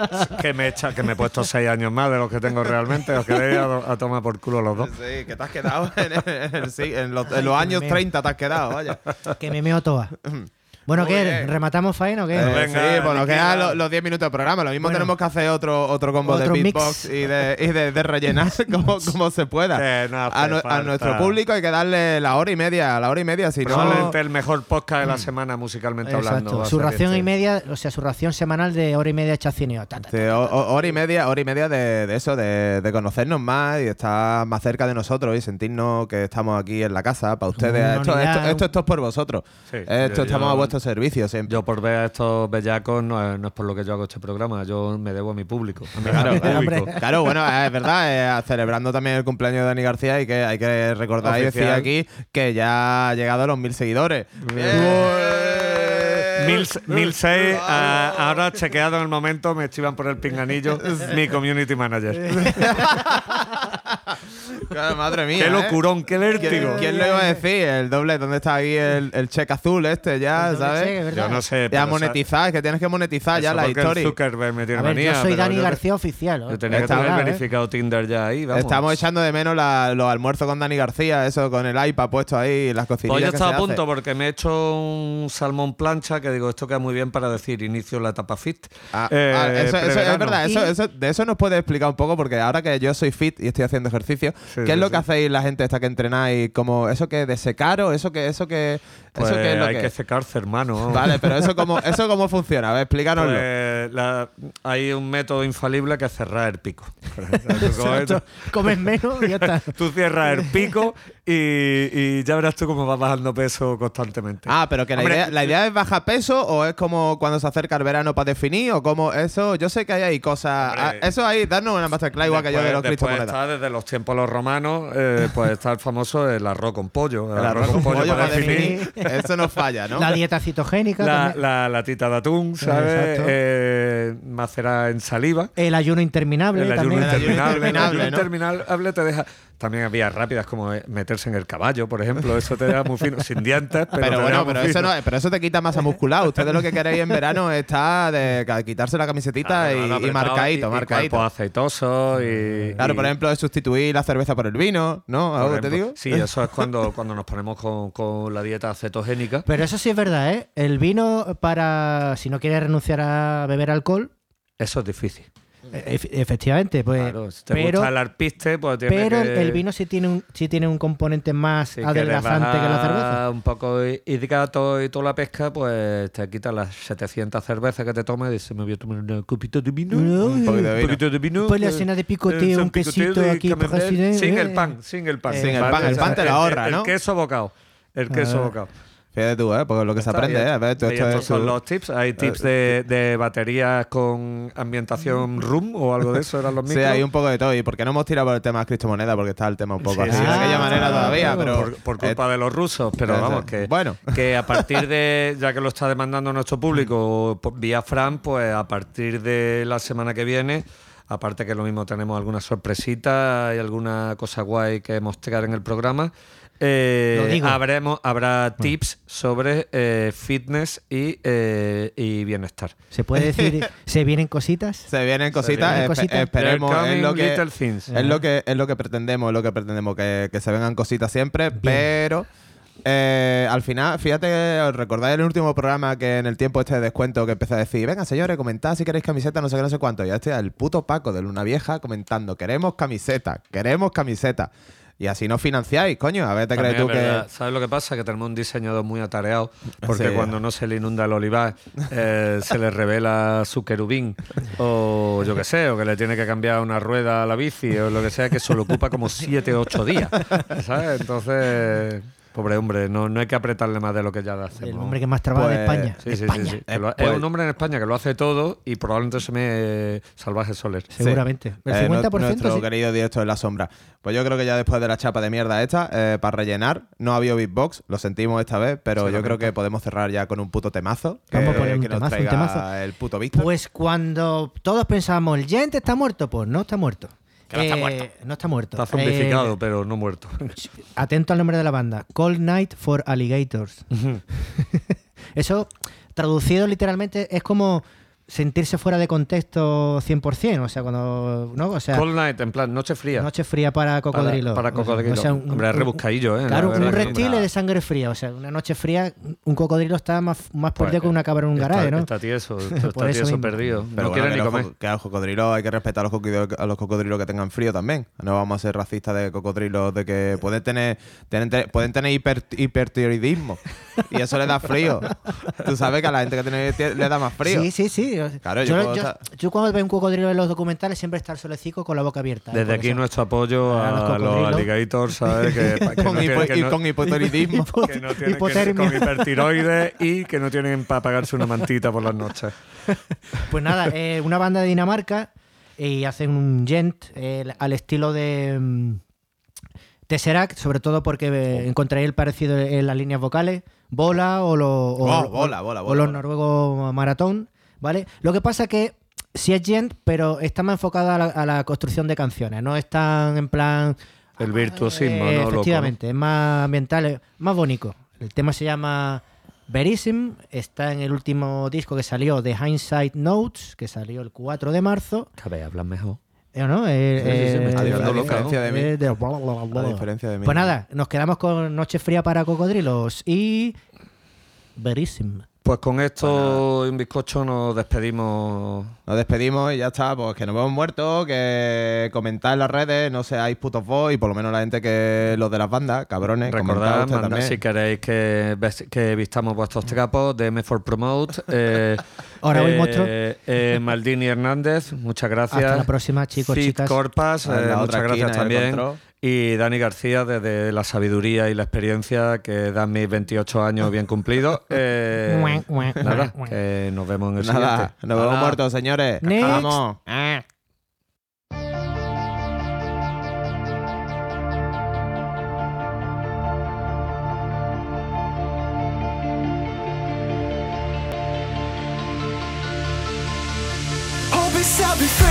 vamos, que, me echa, que me he puesto 6 años más de los que tengo realmente. Os queréis a, a tomar por culo los dos. Sí, que te has quedado en, el- en el- sí, en los, en los años 30 te has quedado, vaya. que me meo toda. Bueno, Muy ¿qué? bien. ¿Rematamos faena o qué? Eh, Venga, sí, pues nos quedan los 10 minutos de programa. Lo mismo Bueno. tenemos que hacer otro, otro combo Otro de mix. beatbox y de, y de, de rellenar como, como se pueda. Que no hace a, nuestro público hay que darle la hora y media, la hora y media, si no... El mejor podcast de la semana musicalmente hablando. Exacto. Su ración este. y media, o sea, su ración semanal de hora y media chacineo. Ta, ta, ta. Sí, o- o- hora y media, hora y media de, de eso, de, de conocernos más y estar más cerca de nosotros y sentirnos que estamos aquí en la casa para ustedes. Esto, esto, esto, es por vosotros. Sí, esto yo- estamos yo- a vuestro servicio siempre. Yo por ver a estos bellacos no es, no es por lo que yo hago este programa, yo me debo a mi público. A mi Claro, público. Bueno, es verdad, eh, celebrando también el cumpleaños de Dani García y que hay que recordar y decir Oficial. aquí que ya ha llegado a los mil seguidores. Mil, mil seis, ah, ahora chequeado en el momento, me chivan por el pinganillo mi community manager. Madre mía. ¡Qué ¿eh? locurón, qué ¿Quién, vértigo! quién lo iba a decir? El doble, ¿dónde está ahí el, el cheque azul este ya, cheque, ¿sabes? Yo no sé. Ya monetizar, es que tienes que monetizar ya la historia. Zuckerberg me tiene A ver, manía, yo soy Dani yo- García oficial. tenía que tener ¿eh? verificado Tinder ya ahí, vamos. Estamos echando de menos la- los almuerzos con Dani García, eso con el iPad puesto ahí, las cocinillas Pues yo estaba a punto hace. porque me he hecho un salmón plancha que digo, esto queda muy bien para decir inicio la etapa fit. Ah, Eh, ah, eso, eso es verdad, eso, Y- eso- de eso nos puede explicar un poco, porque ahora que yo soy fit y estoy haciendo ejercicio, Sí, ¿qué sí, es lo sí. que hacéis la gente esta que entrenáis? Como eso que de secar o eso que eso que Pues eso que es lo hay que, que, secarse, hermano. Vale, pero eso cómo eso cómo funciona, a ver, explícanoslo. Pues, la- hay un método infalible que es cerrar el pico. Comes menos y ya está. Tú cierras el pico y, y ya verás tú cómo vas bajando peso constantemente. Ah, pero que la Hombre, idea, la idea es bajar peso o es como cuando se acerca el verano para definir o como eso, yo sé que hay ahí cosas, Hombre. ah, eso ahí, darnos una masterclass igual que yo de los criptomonedas. desde los tiempos los romanos, eh, pues está el famoso el arroz con pollo. El arroz con pollo para definir. definir, eso no falla, ¿no? La dieta citogénica. La, la latita de atún, ¿sabes? Exacto. Eh, macerar en saliva. El ayuno interminable El ayuno también. El ayuno interminable. El interminable, ayuno ¿no? interminable te deja. También había rápidas como eh, meterse en el caballo, por ejemplo. Eso te deja muy fino, sin dientes, pero, bueno, pero eso, no, pero eso te quita masa muscular. Ustedes lo que queréis en verano está de quitarse la camiseta Claro, y, no, y marcadito, y- y marcadito. cuerpo aceitoso y. Claro, y- por ejemplo, de sustituir la cerveza por el vino, ¿no? Sí, eso es cuando, cuando nos ponemos con, con la dieta cetogénica. Pero eso sí es verdad, ¿eh? El vino para, si no quieres renunciar a beber alcohol, Eso es difícil. E- ef- efectivamente, pues... Claro, si te pero gusta el arpiste, pues tiene pero que... el vino sí tiene un, sí tiene un componente más adelgazante que la cerveza. un poco hi- hidrato y toda la pesca, pues te quitas las 700 cervezas que te tomas y dices, me voy a tomar una copita de vino. Un poquito de un vino. poquito de vino. Pues la eh, cena de picoteo, eh, un picoteo quesito de aquí por camembert, así de- Sin eh. el pan, sin el pan. Sin el pan, el pan te lo El- ahorra, el, ¿no? queso bocado. El queso Ah. bocado. Fíjate tú, ¿eh? Porque lo que se aprende. ¿eh? Ver, esto estos es son los tips. Hay tips de, de baterías con ambientación room o algo de eso, eran los Sí, micros. hay un poco de todo. ¿Y por qué no hemos tirado por el tema de criptomonedas? Porque está el tema un poco Sí, así sí, de sí. aquella Ah, manera todavía, pero. por, por culpa eh, de los rusos, pero vamos, que, Bueno. que a partir de, ya que lo está demandando nuestro público por- vía Fran, pues a partir de la semana que viene, aparte que lo mismo tenemos alguna sorpresita y alguna cosa guay que mostrar en el programa, eh, Lo digo. habremos, habrá tips sobre eh, fitness y, eh, y bienestar. ¿Se puede decir, se vienen cositas? Se vienen cositas, vienen espe- cositas. esperemos. They're Es lo, coming que, little things. es, lo que, es lo que pretendemos, es lo que pretendemos, que, que se vengan cositas siempre, pero. eh, al final, fíjate, os recordáis el último programa que en el tiempo este de descuento que empecé a decir, venga señores, comentad si queréis camiseta, no sé qué, no sé cuánto. Ya estoy el puto Paco de Luna Vieja comentando, queremos camiseta, queremos camiseta. Y así no financiáis, coño. A ver, te crees tú que. ¿Sabes lo que pasa? Que tenemos un diseñador muy atareado porque Sí. cuando no se le inunda el olivar eh, se le revela su querubín o yo qué sé, o que le tiene que cambiar una rueda a la bici o lo que sea, que eso lo ocupa como 7 o 8 días. ¿Sabes? Entonces, pobre hombre, no, no hay que apretarle más de lo que ya hacemos. El hombre que más trabaja de Pues, España. Sí, sí, sí, España. sí. Lo- Eh, pues- es un hombre en España que lo hace todo y probablemente se me salvaje Soler. Seguramente. El Eh, 50% nuestro sí. querido directo en la sombra. Pues yo creo que ya después de la chapa de mierda esta, eh, para rellenar, no ha habido beatbox, lo sentimos esta vez, pero yo creo que podemos cerrar ya con un puto temazo. Que, Vamos a poner un que nos temazo, un traiga temazo. el puto Víctor. Pues cuando todos pensábamos, el gente está muerto, pues no está muerto. Que no está Eh, muerto. No está muerto. Está zombificado, Eh, pero no muerto. atento al nombre de la banda. Cold Night for Alligators. Eso, traducido literalmente, es como sentirse fuera de contexto 100%. O sea, cuando. ¿no? O sea, Cold Night, en plan, noche fría. noche fría para cocodrilo. Para, para cocodrilo. o sea, un- Hombre, rebuscadillo, ¿eh? La Claro, un reptil es de sangre fría. O sea, una noche fría, un cocodrilo está más, más Pues, perdido que una cabra en un está, garaje, ¿no? Está tieso, está, Por tieso mismo. perdido. Pero no bueno, quiere ni comer. co- que a los cocodrilos hay que respetar a los cocodrilos, a los cocodrilos que tengan frío también. No vamos a ser racistas de cocodrilos de que pueden tener, tienen te- pueden tener hiper, hipertiroidismo y eso le da frío. Tú sabes que a la gente que tiene tie- le da más frío. Sí, sí, sí. Claro, yo, yo puedo yo- estar- yo cuando veo un cocodrilo en los documentales siempre está el solecico con la boca abierta. ¿eh? Desde aquí eso. nuestro apoyo A a, los alligators, ¿sabes? Que, que con, no hipo- tienen- que y no- con hipotiroidismo. que no tienen que- hipotermia. con hipertiroides y que no tienen para pagarse una mantita por las noches. Pues nada, eh, una banda de Dinamarca y hacen un gent eh, al estilo de mm, Tesseract, sobre todo porque eh, encontré el parecido en las líneas vocales, Bola o, lo- o- Oh, o- Bola, Bola, o Bola, los noruegos Maratón, ¿vale? Lo que pasa que sí es gent, pero está más enfocada a la, a la construcción de canciones, no es tan en plan... El virtuosismo, Eh, ¿no? Efectivamente, es más ambiental, es más bonito. El tema se llama Verism, está en el último disco que salió de Hindsight Notes, que salió el 4 de marzo. Cada vez hablan mejor. Eh, ¿no? Eh, Sí, sí, sí, me eh, A diferencia de mí. Pues nada, nos quedamos con Noche Fría para Cocodrilos y Verism. Pues con esto y un bizcocho nos despedimos. Nos despedimos y ya está, pues que nos vemos muertos, que comentad en las redes, no seáis putos vos y por lo menos la gente que los de las bandas, cabrones, Recordad, mandad también. si queréis que, que vistamos vuestros trapos, DM for Promote. Eh, Ahora voy, eh, eh, Maldini Hernández, muchas gracias. Hasta la próxima, chicos, Fit chicas. Corpas, eh, muchas gracias también. Y Dani García, desde la sabiduría y la experiencia que dan mis 28 años bien cumplidos. Eh, nada, que nos vemos en el Nada, siguiente. nos vemos muertos, señores. Next. Vamos. Eh. Hope is everything